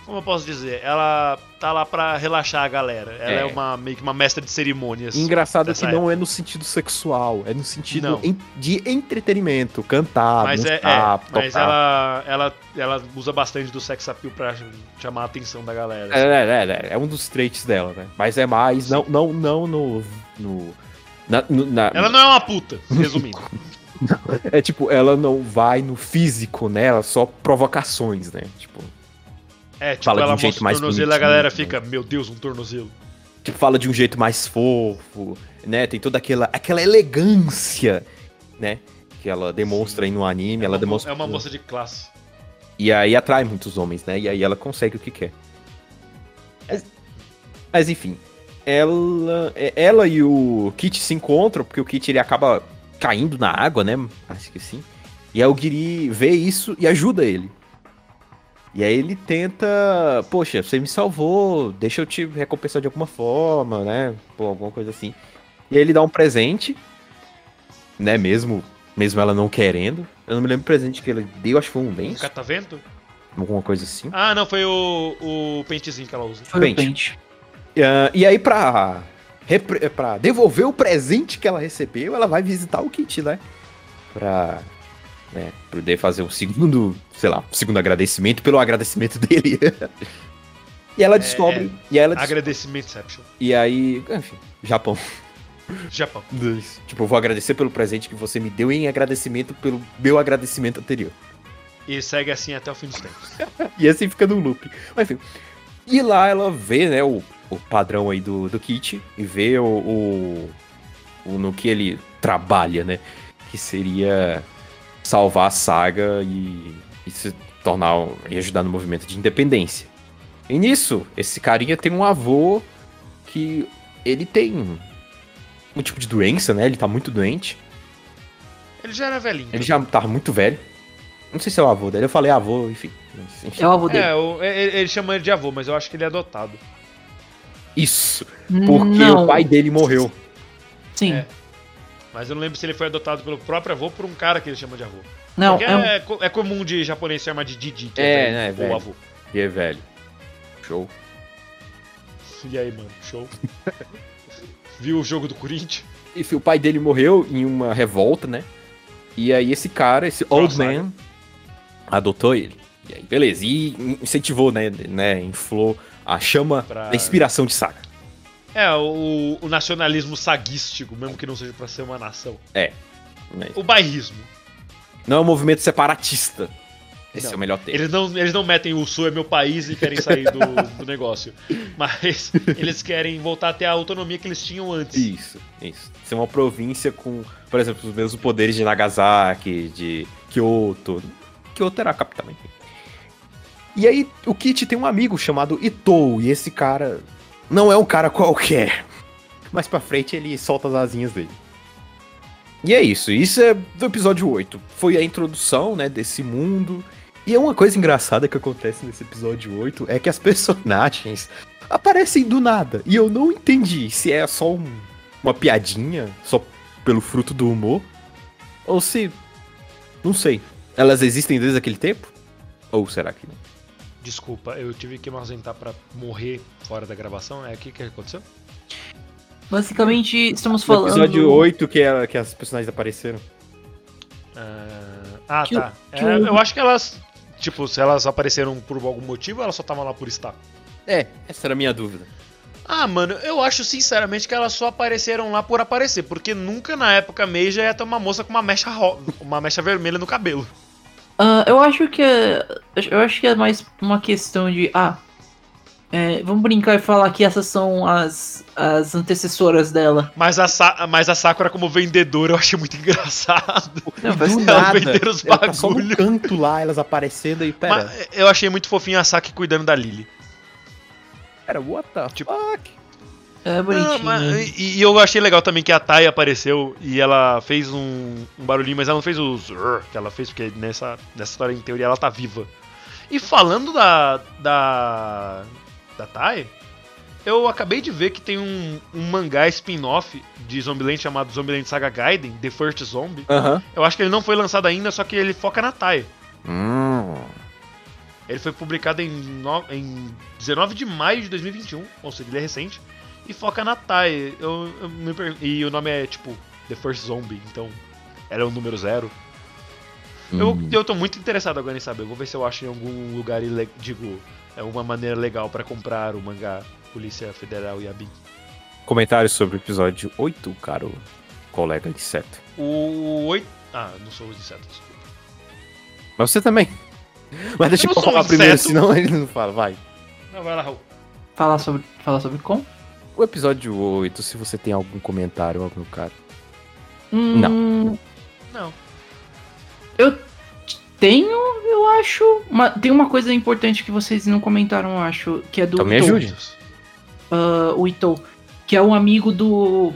Como eu posso dizer? Ela tá lá pra relaxar a galera. Ela é, É. uma meio que uma mestra de cerimônias. Engraçado que não é no sentido sexual, é no sentido de entretenimento, cantar, Mas é, dançar, é, mas tocar. ela, ela, ela usa bastante do sex appeal pra chamar a atenção da galera. É, é, é, é um dos traits dela, né? Mas é mais, não, não, não no. no na, no- na- Ela não é uma puta, resumindo. É tipo, ela não vai no físico, né? Ela só provocações, né? Tipo, É, tipo, Fala de ela um jeito mais tornozelo e a bonitinho, galera né? fica, meu Deus, um tornozelo. tipo, fala de um jeito mais fofo, né? Tem toda aquela, aquela elegância, né? Que ela demonstra aí no anime, É ela uma, mo- demonstra. é uma moça de classe. E aí atrai muitos homens, né? E aí ela consegue o que quer. Mas, mas, enfim, ela, é- ela e o Kit se encontram, porque o Kit ele acaba caindo na água, né? Acho que sim. E aí o Giri vê isso e ajuda ele. E aí ele tenta, poxa, você me salvou, deixa eu te recompensar de alguma forma, né? Pô, alguma coisa assim. E aí ele dá um presente, né? Mesmo, mesmo ela não querendo. Eu não me lembro o presente que ele deu, acho que foi um Um lenço, catavento? alguma coisa assim. Ah, não, foi o, o pentezinho que ela usa. Foi Pente. o pente. Ah, e aí, pra, pra devolver o presente que ela recebeu, ela vai visitar o Kit, né? Pra né, poder fazer um segundo, sei lá, um segundo agradecimento pelo agradecimento dele. e ela descobre. E aí ela des- Agradecimentception. E aí, enfim, Japão. Japão. Tipo, eu vou agradecer pelo presente que você me deu em agradecimento pelo meu agradecimento anterior. E segue assim até o fim dos tempos. E assim fica no loop. Mas enfim. E lá ela vê, né, o, o padrão aí do, do Kit e vê o, o, o- no que ele trabalha, né? Que seria salvar a saga e, e se tornar um- e ajudar no movimento de independência. E nisso, esse carinha tem um avô que ele tem um tipo de doença, né? Ele tá muito doente. Ele já era velhinho. Ele já tá muito velho. Não sei se é o avô dele. Eu falei avô, enfim. É o avô dele. É, o- ele, ele chama ele de avô, mas eu acho que ele é adotado. Isso. Porque Não, o pai dele morreu. Sim. É. Mas eu não lembro se ele foi adotado pelo próprio avô ou por um cara que ele chama de avô. Não, é um- é, é comum de japonês chamar de Didi, que É, velho, né, ou velho. avô. E é velho. Show. E aí, mano, show. Viu o jogo do Corinthians? Enfim, o pai dele morreu em uma revolta, né? E aí esse cara, esse old Saga. man, adotou ele. E aí, beleza. E incentivou, né? né inflou a chama Pra- da inspiração de saga. É, o, o nacionalismo saguístico, mesmo que não seja pra ser uma nação. Né? O bairrismo. Não é um movimento separatista. Esse Não. é o melhor termo. Eles não, eles não metem o Sul é meu país e querem sair do, do negócio. Mas eles querem voltar a ter a autonomia que eles tinham antes. Isso, isso. Ser uma província com, por exemplo, os mesmos poderes de Nagasaki, de Kyoto. Kyoto era a capital, enfim. E aí, o Kit tem um amigo chamado Itou, e esse cara não é um cara qualquer. Mais pra frente ele solta as asinhas dele. E é isso, isso é do episódio 8. Foi a introdução, né, desse mundo. E é uma coisa engraçada que acontece nesse episódio 8 é que as personagens aparecem do nada. E eu não entendi se é só um- uma piadinha, só pelo fruto do humor, ou se. Não sei. Elas existem desde aquele tempo? Ou será que não? Desculpa, eu tive que me ausentar pra morrer fora da gravação. É o que que aconteceu? Basicamente, estamos No falando. episódio 8 que, é, que as personagens apareceram. Ah, ah, Que- tá. que É, o- Eu acho que elas. Tipo, se elas apareceram por algum motivo, elas só estavam lá por estar. É, essa era a minha dúvida. Ah, mano, eu acho sinceramente que elas só apareceram lá por aparecer, porque nunca na época Meija ia ter uma moça com uma mecha ro... uma mecha vermelha no cabelo. Ah, eu acho que é. Eu acho que é mais uma questão de. Ah. é, vamos brincar e falar que essas são as, as antecessoras dela. Mas a, Sa... Mas a Sakura como vendedora eu achei muito engraçado. Não, faz Do nada. vender os Ela tá só no canto lá, elas aparecendo e pera. Mas eu achei muito fofinho a Saki cuidando da Lily. Pera, what the Tipo- fuck? É Não, bonitinho. mas- e, e eu achei legal também que a Tai apareceu e ela fez um, um barulhinho, mas ela não fez o zrr que ela fez, porque nessa, nessa história, em teoria, ela tá viva. E falando da. da. da Tai, eu acabei de ver que tem um, um mangá spin-off de Zombieland chamado Zombieland Saga Gaiden, The First Zombie. Aham. Eu acho que ele não foi lançado ainda, só que ele foca na Tai. Hum. Ele foi publicado em, no- em 19 de maio de 2021, ou seja, ele é recente. E foca na Tai. Eu, eu me per- E o nome é tipo The First Zombie, então ela é o número zero. Eu, Hum. eu tô muito interessado agora em saber. Vou ver se eu acho em algum lugar, ile- digo, é uma maneira legal pra comprar o mangá Polícia Federal e a BIM. Comentários sobre o episódio 8, caro colega inseto. O 8. Ah, não sou os insetos, desculpa. Mas você também. Mas deixa Eu eu falar um primeiro, senão ele não fala. Vai. Não, vai lá, Raul. Falar sobre, falar sobre como? O episódio 8, se você tem algum comentário, meu cara. Hum, Não. Eu tenho, eu acho. uma- tem uma coisa importante que vocês não comentaram, eu acho, que é do Então me Itou. ajude. Ah, o Itou, que é um amigo do.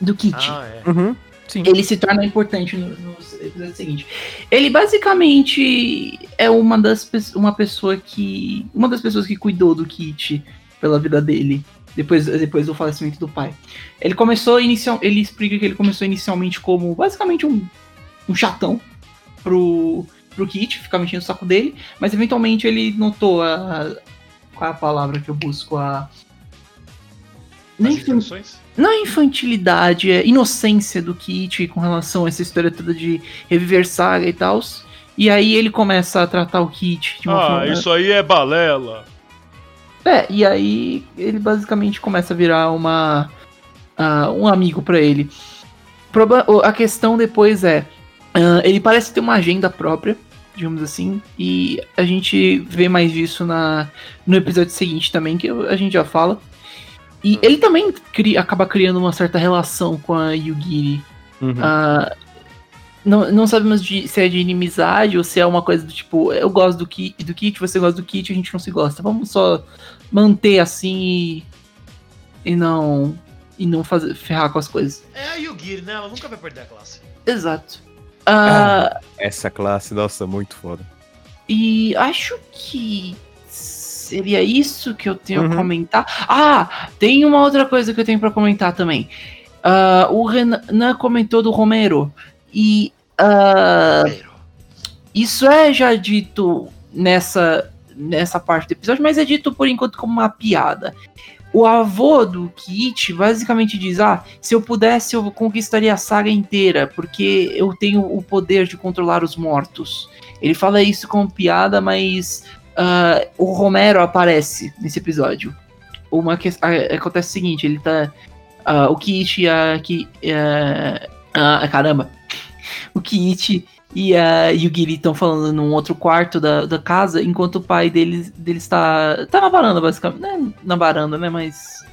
do Kit. Ah, é. Uhum. Sim. Ele se torna importante no, no episódio seguinte. Ele basicamente é uma das uma pessoa que. Uma das pessoas que cuidou do Kit pela vida dele. Depois, depois do falecimento do pai. Ele começou inicial, ele explica que ele começou inicialmente como basicamente um, um chatão pro, pro Kit, ficar mexendo o saco dele, mas eventualmente ele notou a. Qual é a palavra que eu busco? A. Intenções? não é infantilidade, é inocência do Kit com relação a essa história toda de reviver saga e tal. E aí ele começa a tratar o Kit de uma Ah, forma. isso aí é balela. É, e aí ele basicamente começa a virar uma ah, um amigo pra ele. Proba- A questão depois é, ah, ele parece ter uma agenda própria, digamos assim, e a gente vê mais disso na, no episódio seguinte também, que a gente já fala. E ele também cria- acaba criando uma certa relação com a Yugiri. Uhum. Ah, não, não sabemos de- se é de inimizade ou se é uma coisa do tipo, eu gosto do kit, do kit, você gosta do kit, a gente não se gosta. Vamos só manter assim e, e não e não fazer ferrar com as coisas. É a Yugiri, né? Ela nunca vai perder a classe. Exato. Ah, Essa classe, nossa, muito foda. E acho que seria isso que eu tenho Uhum. a comentar. Ah, tem uma outra coisa que eu tenho pra comentar também. Ah, o Renan comentou do Romero. E ah, isso é já dito nessa, nessa parte do episódio, mas é dito por enquanto como uma piada. O avô do Kit basicamente diz: Ah, se eu pudesse, eu conquistaria a saga inteira, porque eu tenho o poder de controlar os mortos. Ele fala isso como piada, mas ah, o Romero aparece nesse episódio. Uma que, ah, acontece o seguinte: ele tá. ah, o Kit e a. Ki, ah, ah, caramba! O Kit e a Yugiri estão falando num outro quarto da, da casa, enquanto o pai deles, deles tá, tá na varanda, basicamente. Não é na varanda, né? Mas.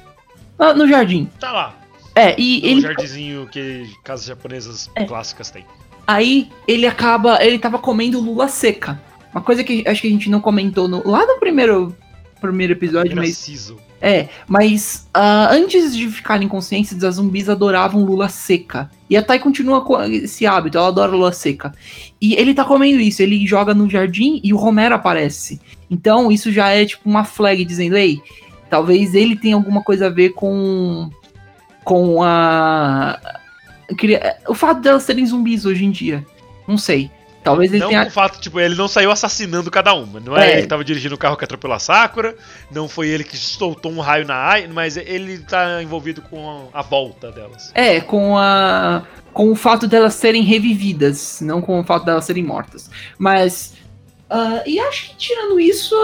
ah, no jardim. Tá lá. É, e No ele. jardinzinho que casas japonesas É. clássicas têm. Aí ele acaba. Ele tava comendo lula seca. Uma coisa que acho que a gente não comentou no, lá no primeiro, primeiro episódio, Primeira mas. season. É, mas ah, antes de ficarem conscientes, as zumbis adoravam lula seca. E a Tai continua com esse hábito, ela adora lula seca. E ele tá comendo isso, ele joga no jardim e o Romero aparece. Então isso já é tipo uma flag dizendo, ei, talvez ele tenha alguma coisa a ver com. com a. O fato delas serem zumbis hoje em dia. Não sei. Talvez ele não tenha. com o fato, tipo, ele não saiu assassinando cada uma. Não é, É. ele que tava dirigindo o carro que atropelou a Sakura, não foi ele que soltou um raio na Ai, mas ele tá envolvido com a volta delas. É, com a. Com o fato delas serem revividas, não com o fato delas serem mortas. Mas. ah, e acho que tirando isso.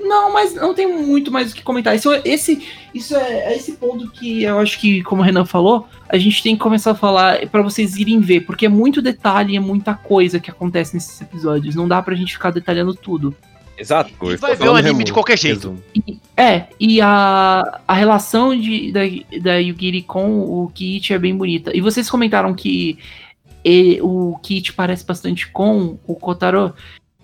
Não, mas não tem muito mais o que comentar. Isso, esse, isso é, é esse ponto que eu acho que, como o Renan falou, a gente tem que começar a falar pra vocês irem ver, porque é muito detalhe, é muita coisa que acontece nesses episódios. Não dá pra gente ficar detalhando tudo. Exato. E vai ver o anime de qualquer jeito. E- é, e a, a relação de, da, da Yugiri com o Kit é bem bonita. E vocês comentaram que e- o Kit parece bastante com o Kotaro.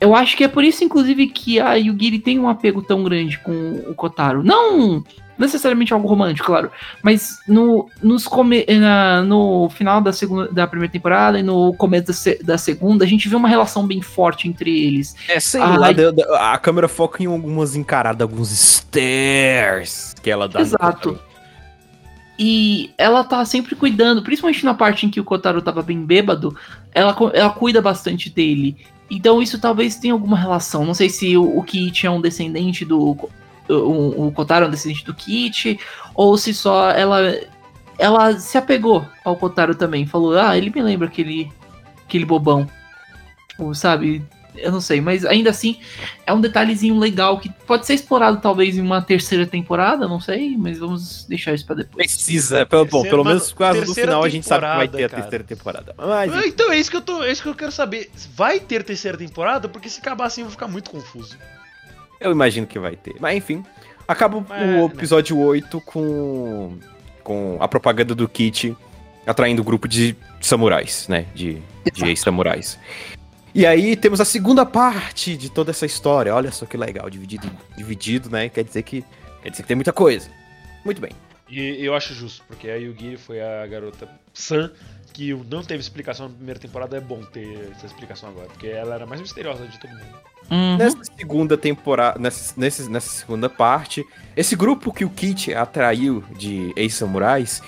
Eu acho que é por isso, inclusive, que a Yugiri tem um apego tão grande com o Kotaro. Não necessariamente algo romântico, claro. Mas no, nos come, na- no final da, segunda, da primeira temporada e no começo da, se- da segunda, a gente vê uma relação bem forte entre eles. É, sei Ai. lá, da- a câmera foca em algumas encaradas, alguns stairs que ela dá. no Exato. Kotaro. E ela tá sempre cuidando, principalmente na parte em que o Kotaro tava bem bêbado, ela, ela cuida bastante dele. Então isso talvez tenha alguma relação. Não sei se o, o Kit é um descendente do. O, o Kotaro é um descendente do Kit, ou se só ela. Ela se apegou ao Kotaro também. Falou, ah, ele me lembra aquele. aquele bobão. Ou, sabe? Eu não sei, mas ainda assim é um detalhezinho legal que pode ser explorado talvez em uma terceira temporada, não sei, mas vamos deixar isso pra depois. Precisa. Pelo, bom, pelo menos quase no terceira final a gente sabe que vai ter a temporada, terceira temporada. Mas, Ah, então é isso que eu tô. É isso que eu quero saber. Vai ter terceira temporada? Porque se acabar assim eu vou ficar muito confuso. eu imagino que vai ter. Mas enfim, acaba Mas, né? o episódio 8 com, com a propaganda do Kit atraindo o grupo de samurais, né? De, de ex-samurais. E aí temos a segunda parte de toda essa história. Olha só que legal, dividido, dividido, né? Quer dizer que quer dizer que tem muita coisa. Muito bem. E eu acho justo, porque a Yugi foi a garota Sam, que não teve explicação na primeira temporada, é bom ter essa explicação agora, porque ela era a mais misteriosa de todo mundo. Uhum. Nessa segunda temporada, nessa, nessa, nessa segunda parte, esse grupo que o Kit atraiu de ex-samurais,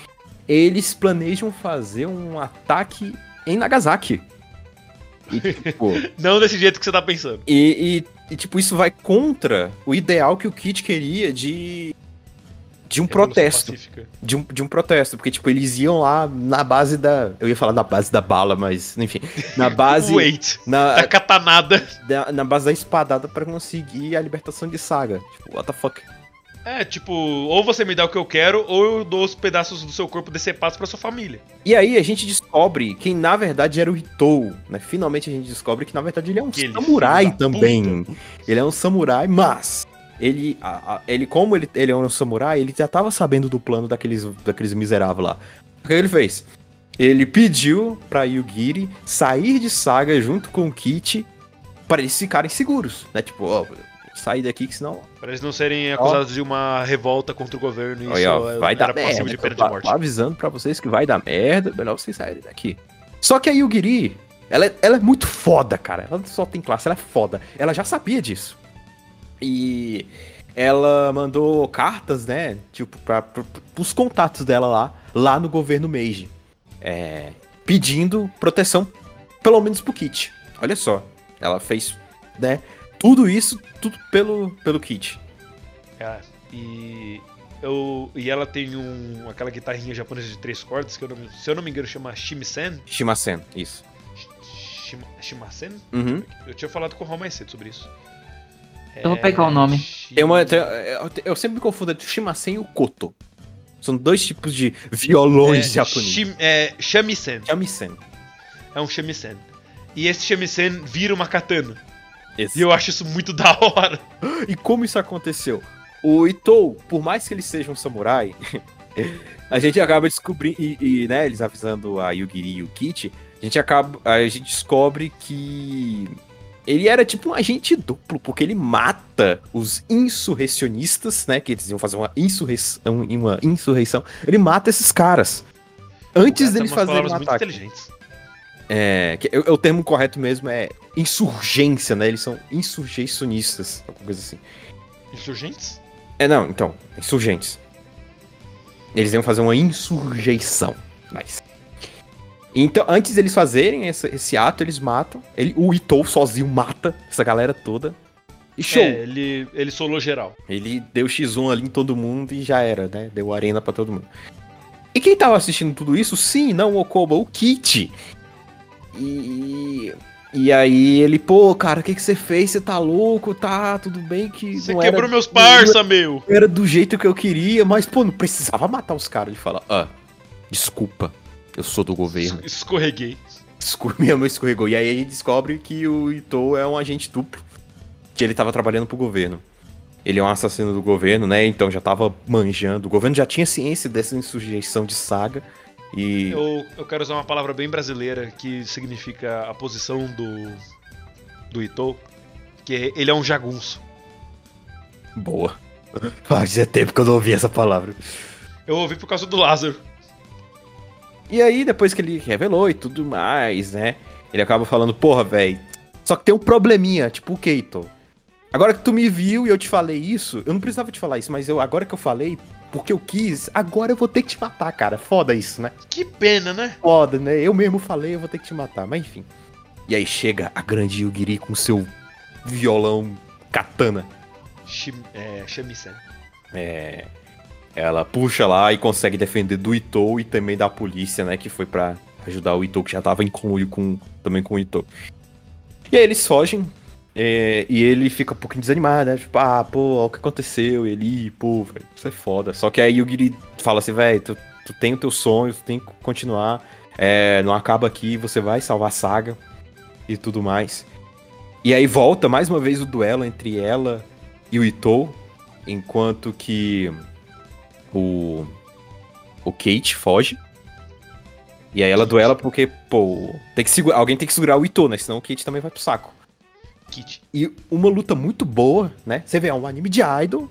eles planejam fazer um ataque em Nagasaki. E, tipo, Não desse jeito que você tá pensando. e, e- e, tipo, isso vai contra o ideal que o Kit queria de. De um Revolução protesto. Pacífica. De um, de um protesto. Porque, tipo, eles iam lá na base da. Eu ia falar na base da bala, mas, enfim. Na base. Wait, na, da katanada. da- na base da espadada pra conseguir a libertação de Saga. Tipo, what the fuck? É, tipo, ou você me dá o que eu quero, ou eu dou os pedaços do seu corpo decepados pra sua família. E aí a gente descobre quem na verdade era o Hitou, né? Finalmente a gente descobre que na verdade ele é um Aquele samurai também. Ele é um samurai, mas ele, a- a- ele como ele, ele é um samurai, ele já tava sabendo do plano daqueles, daqueles miseráveis lá. O que ele fez? Ele pediu pra Yugiri sair de Saga junto com o Kit para eles ficarem seguros, né? Tipo, ó, sair daqui que senão Pra eles não serem acusados de uma revolta contra o governo e isso ó, é- vai dar merda. de pena de morte. tô avisando pra vocês que vai dar merda, melhor vocês saírem daqui. Só que a Yugiri, ela, é- ela é muito foda, cara. Ela só tem classe, ela é foda. Ela já sabia disso. E ela mandou cartas, né? Tipo, pra, pra, pros contatos dela lá, lá no governo Meiji. É, pedindo proteção, pelo menos pro Kit. Olha só. Ela fez, né? Tudo isso, tudo pelo, pelo Kit. É, e eu e ela tem um aquela guitarrinha japonesa de três cordas que eu não, se eu não me engano chama Shimisen. Shimasen, isso. Shima, Shimasen? Uhum. Eu tinha falado com o Raul mais cedo sobre isso. Eu vou pegar o nome. Shi- Tem uma, tem- eu, eu sempre me confundo entre o Shimasen e o Koto. São dois tipos de violões é, japoneses. Shim- é, Shamisen. Shamisen. É um Shamisen. E esse Shamisen vira uma katana. E eu acho isso muito da hora. E como isso aconteceu? O Itou, por mais que ele seja um samurai, a gente acaba descobrindo, e, e, né, eles avisando a Yugiri e o Kit, a gente acaba, a gente descobre que ele era tipo um agente duplo, porque ele mata os insurrecionistas, né, que eles iam fazer uma insurreição, uma insurreição, ele mata esses caras. Antes deles fazerem um muito ataque. inteligentes. É, que, o, o termo correto mesmo é insurgência, né? Eles são insurreicionistas, alguma coisa assim. Insurgentes? É, não, então, insurgentes. Eles iam fazer uma insurreição. Nice. Então, antes deles fazerem esse, esse ato, eles matam. Ele, o Itou sozinho mata essa galera toda. E show! É, ele, ele solou geral. Ele deu X1 ali em todo mundo e já era, né? Deu arena pra todo mundo. E quem tava assistindo tudo isso? Sim, não o Okoba, o Kit. E. E aí ele, pô, cara, o que, que você fez? Você tá louco? Tá, tudo bem que. Você quebrou era, meus parça, meu! era do jeito que eu queria, mas, pô, não precisava matar os caras. Ele fala, ah, desculpa, eu sou do governo. Es- Escorreguei. Escur- Minha mãe escorregou. E aí gente descobre que o Itou é um agente duplo. Que ele tava trabalhando pro governo. Ele é um assassino do governo, né? Então já tava manjando. O governo já tinha ciência dessa insurreição de saga. E. Eu, eu quero usar uma palavra bem brasileira que significa a posição do. do Itou. Que é- ele é um jagunço. Boa. Fazia tempo que eu não ouvi essa palavra. Eu ouvi por causa do Lázaro. E aí, depois que ele revelou e tudo mais, né? Ele acaba falando, porra, velho. Só que tem um probleminha, tipo o Keito. Agora que tu me viu e eu te falei isso, eu não precisava te falar isso, mas eu agora que eu falei, porque eu quis, agora eu vou ter que te matar, cara. Foda isso, né? Que pena, né? Foda, né? Eu mesmo falei, eu vou ter que te matar, mas enfim. E aí chega a grande Yugiri com seu violão katana. Shim, é, Shamisen. É, ela puxa lá e consegue defender do Itou e também da polícia, né? Que foi pra ajudar o Itou, que já tava em conluio com, também com o Itou. E aí eles fogem. É, e ele fica um pouquinho desanimado, né? Tipo, ah, pô, olha o que aconteceu. E ele, pô, velho, isso é foda. Só que aí o Giri fala assim, velho, tu, tu tem o teu sonho, tu tem que continuar. É, não acaba aqui, você vai salvar a saga e tudo mais. E aí volta mais uma vez o duelo entre ela e o Itou, enquanto que o o Kate foge. E aí ela duela porque, pô, tem que alguém tem que segurar o Itou, né? Senão o Kate também vai pro saco. E uma luta muito boa, né? Você vê, é um anime de idol.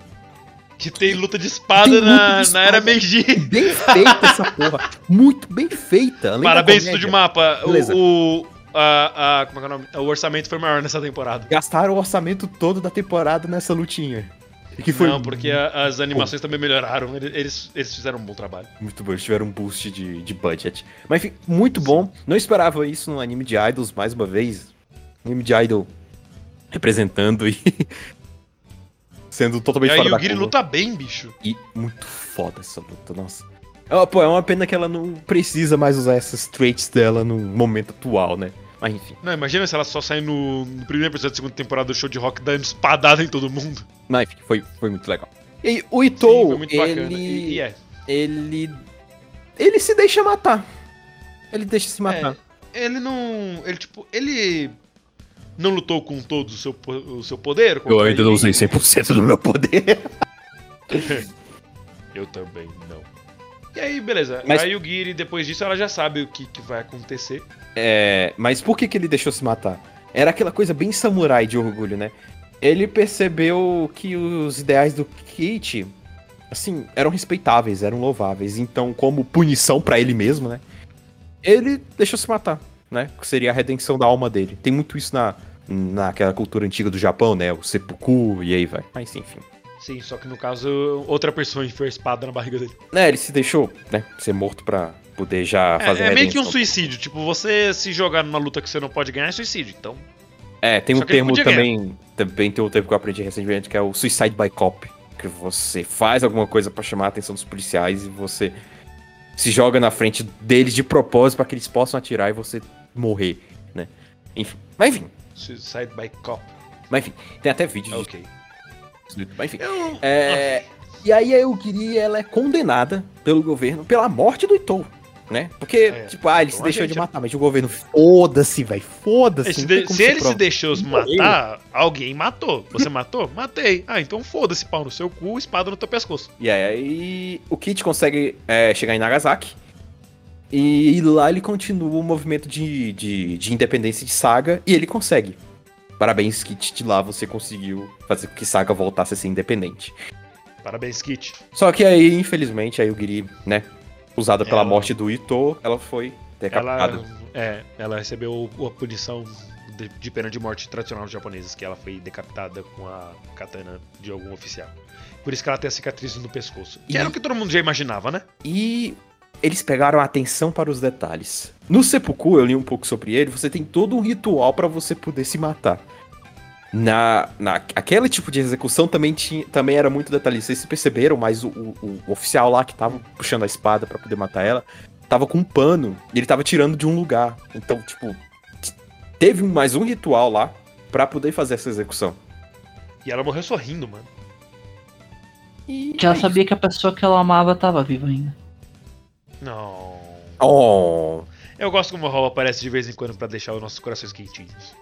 Que tem luta de espada luta na, de na era espada. Meiji. Bem feita essa porra. Muito bem feita. além Parabéns. Estúdio Mapa. Beleza. O, o, a, a- como é que é o nome? O orçamento foi maior nessa temporada. Gastaram o orçamento todo da temporada nessa lutinha. Que foi Não, porque a- as animações também melhoraram. Ele- Eles, eles fizeram um bom trabalho. Muito bom, eles tiveram um boost de, de budget. Mas enfim, muito bom. Não esperava isso num anime de idols, mais uma vez. Anime de idol representando e sendo E totalmente aí fora o da Giri curva. luta bem, bicho. E muito foda essa luta, nossa. É, pô, é uma pena que ela não precisa mais usar essas traits dela no momento atual, né? Mas enfim. Não, imagina se ela só sair no, no primeiro episódio da segunda temporada do show de rock dando espadada em todo mundo. Mas enfim, foi, foi muito legal. E o Sim, Itou, bacana. ele, E, e é. ele. Ele se deixa matar. Ele deixa se matar. Ele não. Ele, tipo, ele. Não lutou com todo o seu, o seu poder? Eu ainda não ele? usei 100% do meu poder. Eu também não. E aí, beleza. Mas- Aí o Giri, depois disso, ela já sabe o que, que vai acontecer. É, mas por que, que ele deixou se matar? Era aquela coisa bem samurai de orgulho, né? Ele percebeu que os ideais do Kate, assim, eram respeitáveis, eram louváveis. Então, como punição pra ele mesmo, né? Ele deixou se matar, né? Que seria a redenção da alma dele. Tem muito isso na, naquela cultura antiga do Japão, né? O seppuku e aí vai. Mas enfim. Sim, só que no caso, outra pessoa enfiou a espada na barriga dele. É, ele se deixou, né? Ser morto pra poder já É, fazer a é meio que um suicídio. Tipo, você se jogar numa luta que você não pode ganhar é suicídio. Então, É, tem um Só ele termo também, também tem um termo que eu aprendi recentemente, que é o suicide by cop. Que você faz alguma coisa pra chamar a atenção dos policiais e você se joga na frente deles de propósito pra que eles possam atirar e você morrer, né? Enfim. Mas enfim, suicide by cop. mas enfim. Tem até vídeo disso. Ok. Mas enfim. Eu... É, e aí a Yugiri, ela é condenada pelo governo pela morte do Itou, né? Porque, É, tipo, ah, ele se deixou gente- de matar, mas o governo, foda-se, vai, foda-se. Se, de- se ele se prova. deixou se matar, alguém matou. Você matou? Matei. Ah, então foda-se, pau no seu cu, espada no teu pescoço. E aí o Kit consegue é, chegar em Nagasaki. E lá ele continua o movimento de, de, de independência de Saga e ele consegue. Parabéns, Kit, de lá você conseguiu fazer com que Saga voltasse a ser independente. Parabéns, Kit. Só que aí, infelizmente, a Yugiri, né, usada pela Ela- morte do Ito, ela foi decapitada. Ela, é, ela recebeu a punição de, de pena de morte tradicional dos japoneses, que ela foi decapitada com a katana de algum oficial. Por isso que ela tem a cicatriz no pescoço. Que E- era o que todo mundo já imaginava, né? E eles pegaram atenção para os detalhes. No Seppuku, eu li um pouco sobre ele, você tem todo um ritual para você poder se matar. Na, na aquele tipo de execução também tinha, também era muito detalhista. Vocês perceberam, mas o, o- o oficial lá que tava puxando a espada para poder matar ela, tava com um pano e ele tava tirando de um lugar. Então, tipo, teve mais um ritual lá para poder fazer essa execução. E ela morreu sorrindo, mano. E Já sabia que a pessoa que ela amava tava viva ainda. Não. Oh, Eu gosto como o Hall aparece de vez em quando pra deixar os nossos corações quentinhos.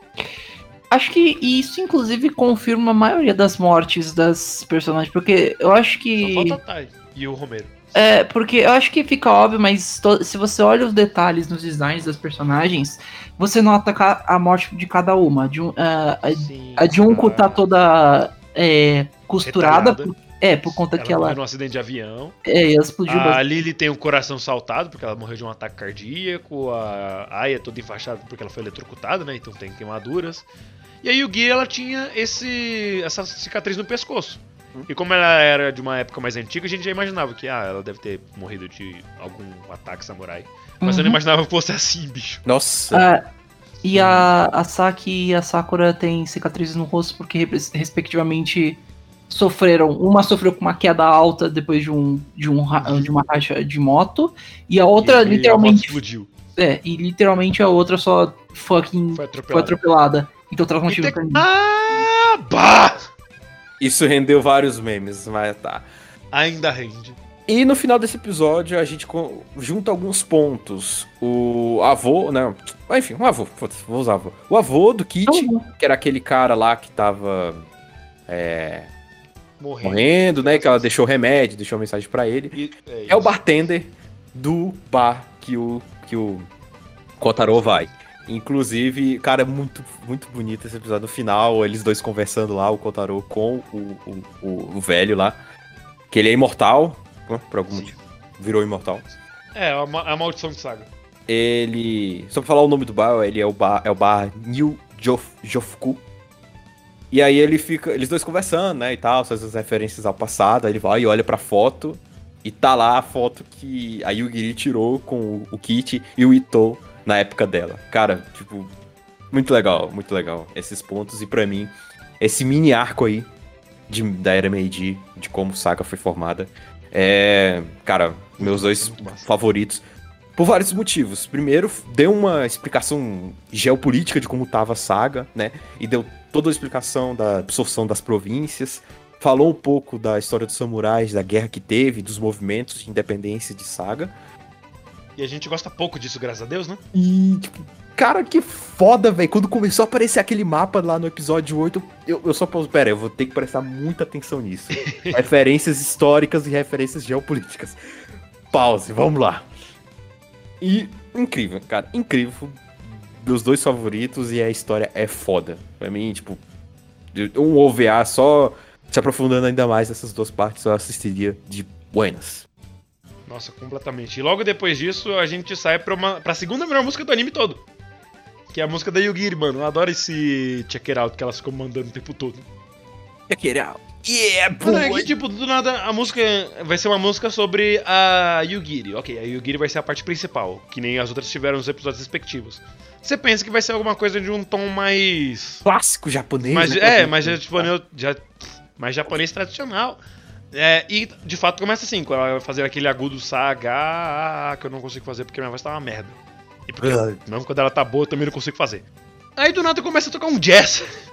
Acho que isso, inclusive, confirma a maioria das mortes das personagens, porque eu acho Só que. falta a Tai e o Romero. É, porque eu acho que fica óbvio, mas to- se você olha os detalhes nos designs das personagens, você nota a morte de cada uma. De um, ah, a, Sim, a Junko tá toda é, costurada, Retalhada. É, por conta Ela que ela, morreu num acidente de avião. é, ela explodiu A bastante. Lily tem o coração saltado, porque ela morreu de um ataque cardíaco. A Aya é toda enfaixada porque ela foi eletrocutada, né? Então tem queimaduras. E aí o Gui, ela tinha esse, essa cicatriz no pescoço. E como ela era de uma época mais antiga, a gente já imaginava que ah, ela deve ter morrido de algum ataque samurai. Mas eu não Uhum. imaginava que fosse assim, bicho. Nossa. Ah, e a, a Saki e a Sakura têm cicatrizes no rosto porque, res- respectivamente, sofreram. Uma sofreu com uma queda alta depois de um, de um de uma racha de moto, e a outra E- e a moto literalmente. explodiu. É, e literalmente a outra só fucking Foi foi atropelada. atropelada. Então traz E motivo tem- pra mim. Ah, bah! Isso rendeu vários memes, mas tá. Ainda rende. E no final desse episódio a gente junta alguns pontos. O avô, não. Enfim, um avô, vou usar avô. O avô do Kit, Então, que era aquele cara lá que tava é, Morrendo. morrendo, né? Que ela deixou remédio, deixou mensagem pra ele. E- é É o bartender do bar que o, que o Kotaro vai. Inclusive, cara, é muito, muito bonito esse episódio. No final, eles dois conversando lá, o Kotaro com o, o, o, o velho lá. Que ele é imortal, né, por algum Sim. motivo. Virou imortal. É, a, ma- a maldição de saga. Ele. Só pra falar o nome do bar, ele é o bar, é o bar New Jof, Jofku. E aí ele fica. Eles dois conversando, né? E tal, faz as referências ao passado. Aí ele vai e olha pra foto. E tá lá a foto que a Yugiri tirou com o, Kit e o Ito na época dela. Cara, tipo, muito legal, muito legal. Esses pontos. E pra mim, esse mini arco aí de, da Era Meiji, de como Saga foi formada. É. Cara, meus dois favoritos. Por vários motivos. Primeiro, deu uma explicação geopolítica de como tava a saga, né? E deu toda a explicação da absorção das províncias. Falou um pouco da história dos samurais, da guerra que teve, dos movimentos de independência de saga. E a gente gosta pouco disso, graças a Deus, né? E, tipo, cara, que foda, velho. Quando começou a aparecer aquele mapa lá no episódio 8, eu, eu só pauso. Pera, eu vou ter que prestar muita atenção nisso. referências históricas e referências geopolíticas. Pause, vamos lá. E incrível, cara, incrível. Meus dois favoritos e a história é foda. Pra mim, tipo, um OVA só se aprofundando ainda mais nessas duas partes, eu assistiria de buenas. Nossa, completamente. E logo depois disso, a gente sai pra, uma, pra segunda melhor música do anime todo. Que é a música da Yugiri, mano. Eu adoro esse check it out que elas ficam mandando o tempo todo. Yeah, Mano, é que, tipo, do nada a música vai ser uma música sobre a Yugiri. Ok, a Yugiri vai ser a parte principal, que nem as outras tiveram nos episódios respectivos. Você pensa que vai ser alguma coisa de um tom mais. Clássico japonês. mais né? é, mais japonês, já, mais japonês tradicional. É, e de fato começa assim, quando ela vai fazer aquele agudo saga que eu não consigo fazer porque minha voz tá uma merda. E porque Ah. mesmo quando ela tá boa eu também não consigo fazer. Aí do nada começa a tocar um jazz.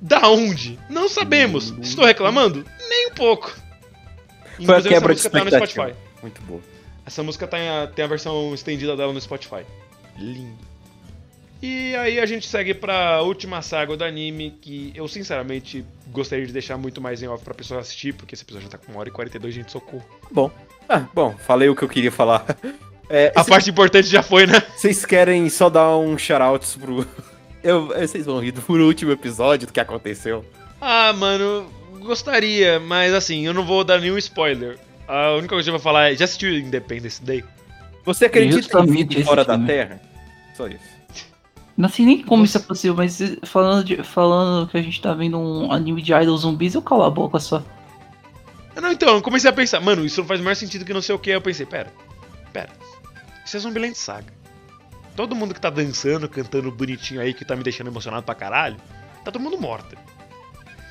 Da onde? Não sabemos. Estou reclamando? Nem um pouco. Foi a Inclusive, quebra de essa música tá no. Spotify. Muito boa. Essa música tá em- tem a versão estendida dela no Spotify. Lindo. E aí a gente segue pra última saga do anime, que eu sinceramente gostaria de deixar muito mais em off pra pessoa assistir, porque esse episódio já tá com 1 hora e 42, gente, socorro. Bom. Ah, bom, falei o que eu queria falar. É, A parte importante já foi, né? Vocês querem só dar um shoutouts pro. Eu, vocês vão rir do último episódio do que aconteceu. Ah, mano, gostaria, mas assim, eu não vou dar nenhum spoiler. A única coisa que eu vou falar é, já assistiu Independence Day? Você acredita em vida fora da. Terra? Só isso. Não sei nem como isso é possível, mas falando, de- falando que a gente tá vendo um anime de idol zumbis, eu calo a boca só. Ah, Não, então, eu comecei a pensar, mano, isso não faz o maior sentido que não sei o que. Eu pensei, pera, pera, isso é Zombieland Saga. Todo mundo que tá dançando, cantando bonitinho aí, que tá me deixando emocionado pra caralho, tá todo mundo morto.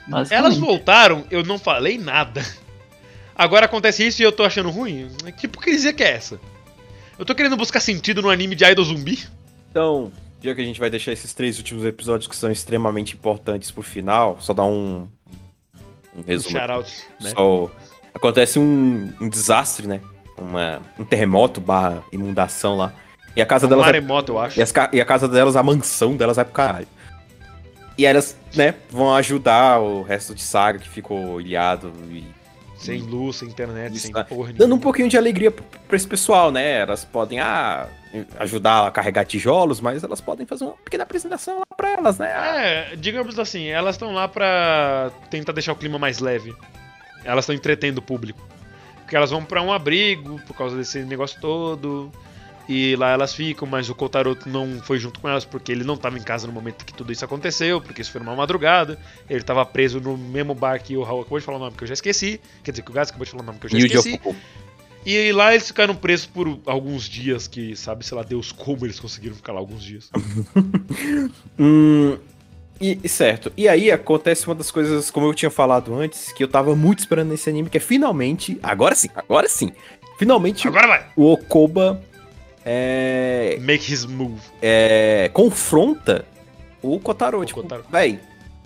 Mas Elas voltaram, eu não falei nada. Agora acontece isso e eu tô achando ruim? Que hipocrisia que é essa? Eu tô querendo buscar sentido no anime de idol zumbi? Então, já que a gente vai deixar esses três últimos episódios que são extremamente importantes pro final, só dar um. Um resumo. Shoutout, né? Só acontece um, um desastre, né? Uma, um terremoto barra inundação lá. E a casa Um delas. vai- maremoto, eu acho. E, as e a casa delas, a mansão delas vai pro caralho. E elas, né, vão ajudar o resto de saga que ficou ilhado e Sem luz, sem internet, Isso, sem porra dando um nenhuma. pouquinho de alegria pra esse pessoal, né? Elas podem ah, ajudar a carregar tijolos, mas elas podem fazer uma pequena apresentação lá pra elas, né? É, digamos assim, elas estão lá pra tentar deixar o clima mais leve. Elas estão entretendo o público. Porque elas vão pra um abrigo por causa desse negócio todo. E lá elas ficam, mas o Kotaro não foi junto com elas porque ele não estava em casa no momento que tudo isso aconteceu, porque isso foi numa madrugada. Ele estava preso no mesmo bar que o Raul acabou de falar o nome que eu já esqueci. Quer dizer, que o Gás acabou de falar o nome que eu já E o esqueci. E lá eles ficaram presos por alguns dias, que sabe, sei lá, Deus como eles conseguiram ficar lá alguns dias. Hum, e, certo. E aí acontece uma das coisas, como eu tinha falado antes, que eu tava muito esperando nesse anime, que é finalmente. Agora sim, agora sim. Finalmente Agora vai! o Okoba é, Make his move. é, confronta o Kotaro. O tipo, Kotaro. véi,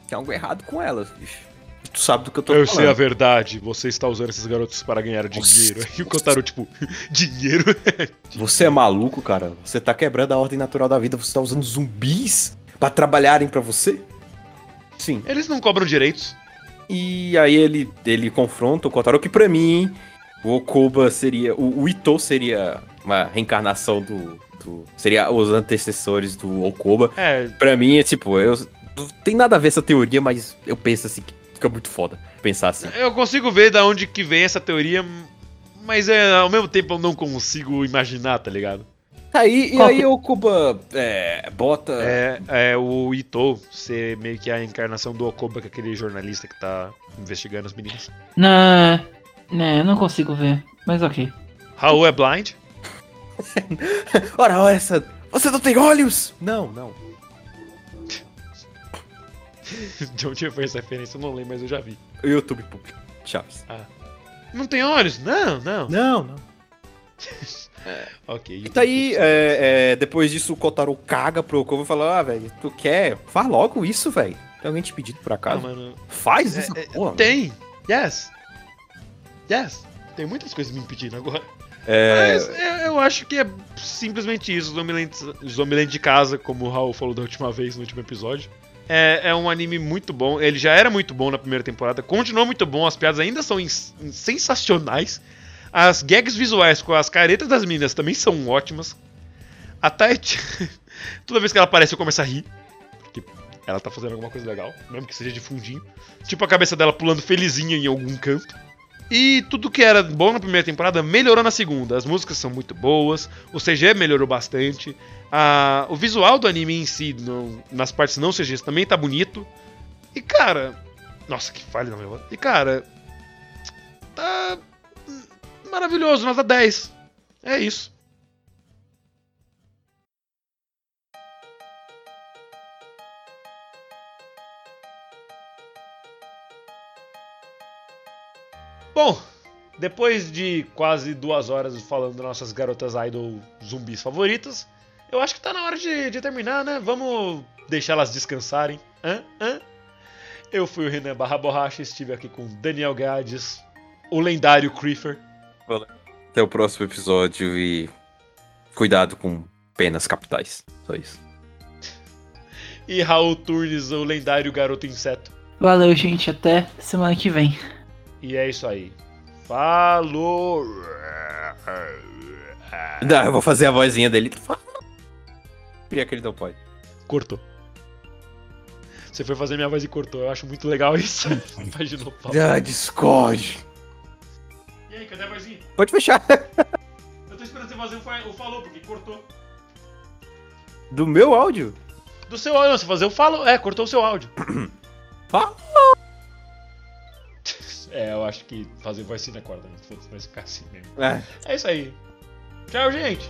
tem algo errado com elas, bicho. Tu sabe do que eu tô Eu falando. sei a verdade, você está usando esses garotos para ganhar dinheiro. E o Kotaro, tipo, dinheiro? Você é maluco, cara? Você tá quebrando a ordem natural da vida. Você tá usando zumbis pra trabalharem pra você? Sim. Eles não cobram direitos. E aí ele, ele confronta o Kotaro, que pra mim, o Okuba seria. O, o Ito seria uma reencarnação do. do- seria os antecessores do Okuba. É, Pra mim, é tipo, eu. Não tem nada a ver essa teoria, mas eu penso assim que fica muito foda pensar assim. eu consigo ver da onde que vem essa teoria, mas é, ao mesmo tempo eu não consigo imaginar, tá ligado? Aí, e aí o Okuba é, bota. É, é o Ito ser meio que a encarnação do Okoba, que é aquele jornalista que tá investigando as meninas. Não, né, eu não consigo ver. Mas ok. Raul é blind? Ora, olha essa. Você não tem olhos? Não, não. De onde foi essa referência? Eu não lembro, mas eu já vi. YouTube Público. Chaves. Não tem olhos? Não, não. Não, não. Ok. E daí, é, é, depois disso, o Kotaro caga pro Okuba e fala: Ah, velho, tu quer? Faz logo isso, velho. Tem alguém te pedindo por Ah, acaso? mano. Faz É, isso, é, porra. tem. Yes. Yes. Tem muitas coisas me impedindo agora. É, Mas eu, eu acho que é simplesmente isso. Zombieland, Zombieland de casa, como o Raul falou da última vez no último episódio. É, é um anime muito bom. Ele já era muito bom na primeira temporada, continuou muito bom. As piadas ainda são sensacionais. As gags visuais com as caretas das meninas também são ótimas. A Tati, toda vez que ela aparece, eu começo a rir. Porque ela tá fazendo alguma coisa legal, mesmo que seja de fundinho. Tipo a cabeça dela pulando felizinha em algum canto. E tudo que era bom na primeira temporada melhorou na segunda. As músicas são muito boas, o CG melhorou bastante. a- o visual do anime em si, no- nas partes não CGs, também tá bonito. E cara. Nossa, que falha na minha voz. E cara. Tá. Maravilhoso, nota 10. É isso. Bom, depois de quase duas horas falando das nossas garotas idol zumbis favoritas, eu acho que tá na hora de, de terminar, né? Vamos deixar elas descansarem. Hã? Hã? Eu fui o Renan Barra Borracha, estive aqui com Daniel Gades, o lendário Creeper, Até o próximo episódio e. Cuidado com penas capitais. Só isso. e Raul Turnes, o lendário garoto inseto. Valeu, gente. Até semana que vem. E é isso aí. Falou! Não, eu vou fazer a vozinha dele. Queria que ele não pode. Cortou. Você foi fazer minha voz e cortou. Eu acho muito legal isso. Favor. Ah, Discord. E aí, cadê a vozinha? Pode fechar. Eu tô esperando você fazer o, fa- o falou, porque cortou. Do meu áudio? Do seu áudio, não, você fazer o falou. É, cortou o seu áudio. Fala. É, eu acho que fazer voz sim na corda, né? Vai ficar assim mesmo. É. É isso aí. Tchau, gente.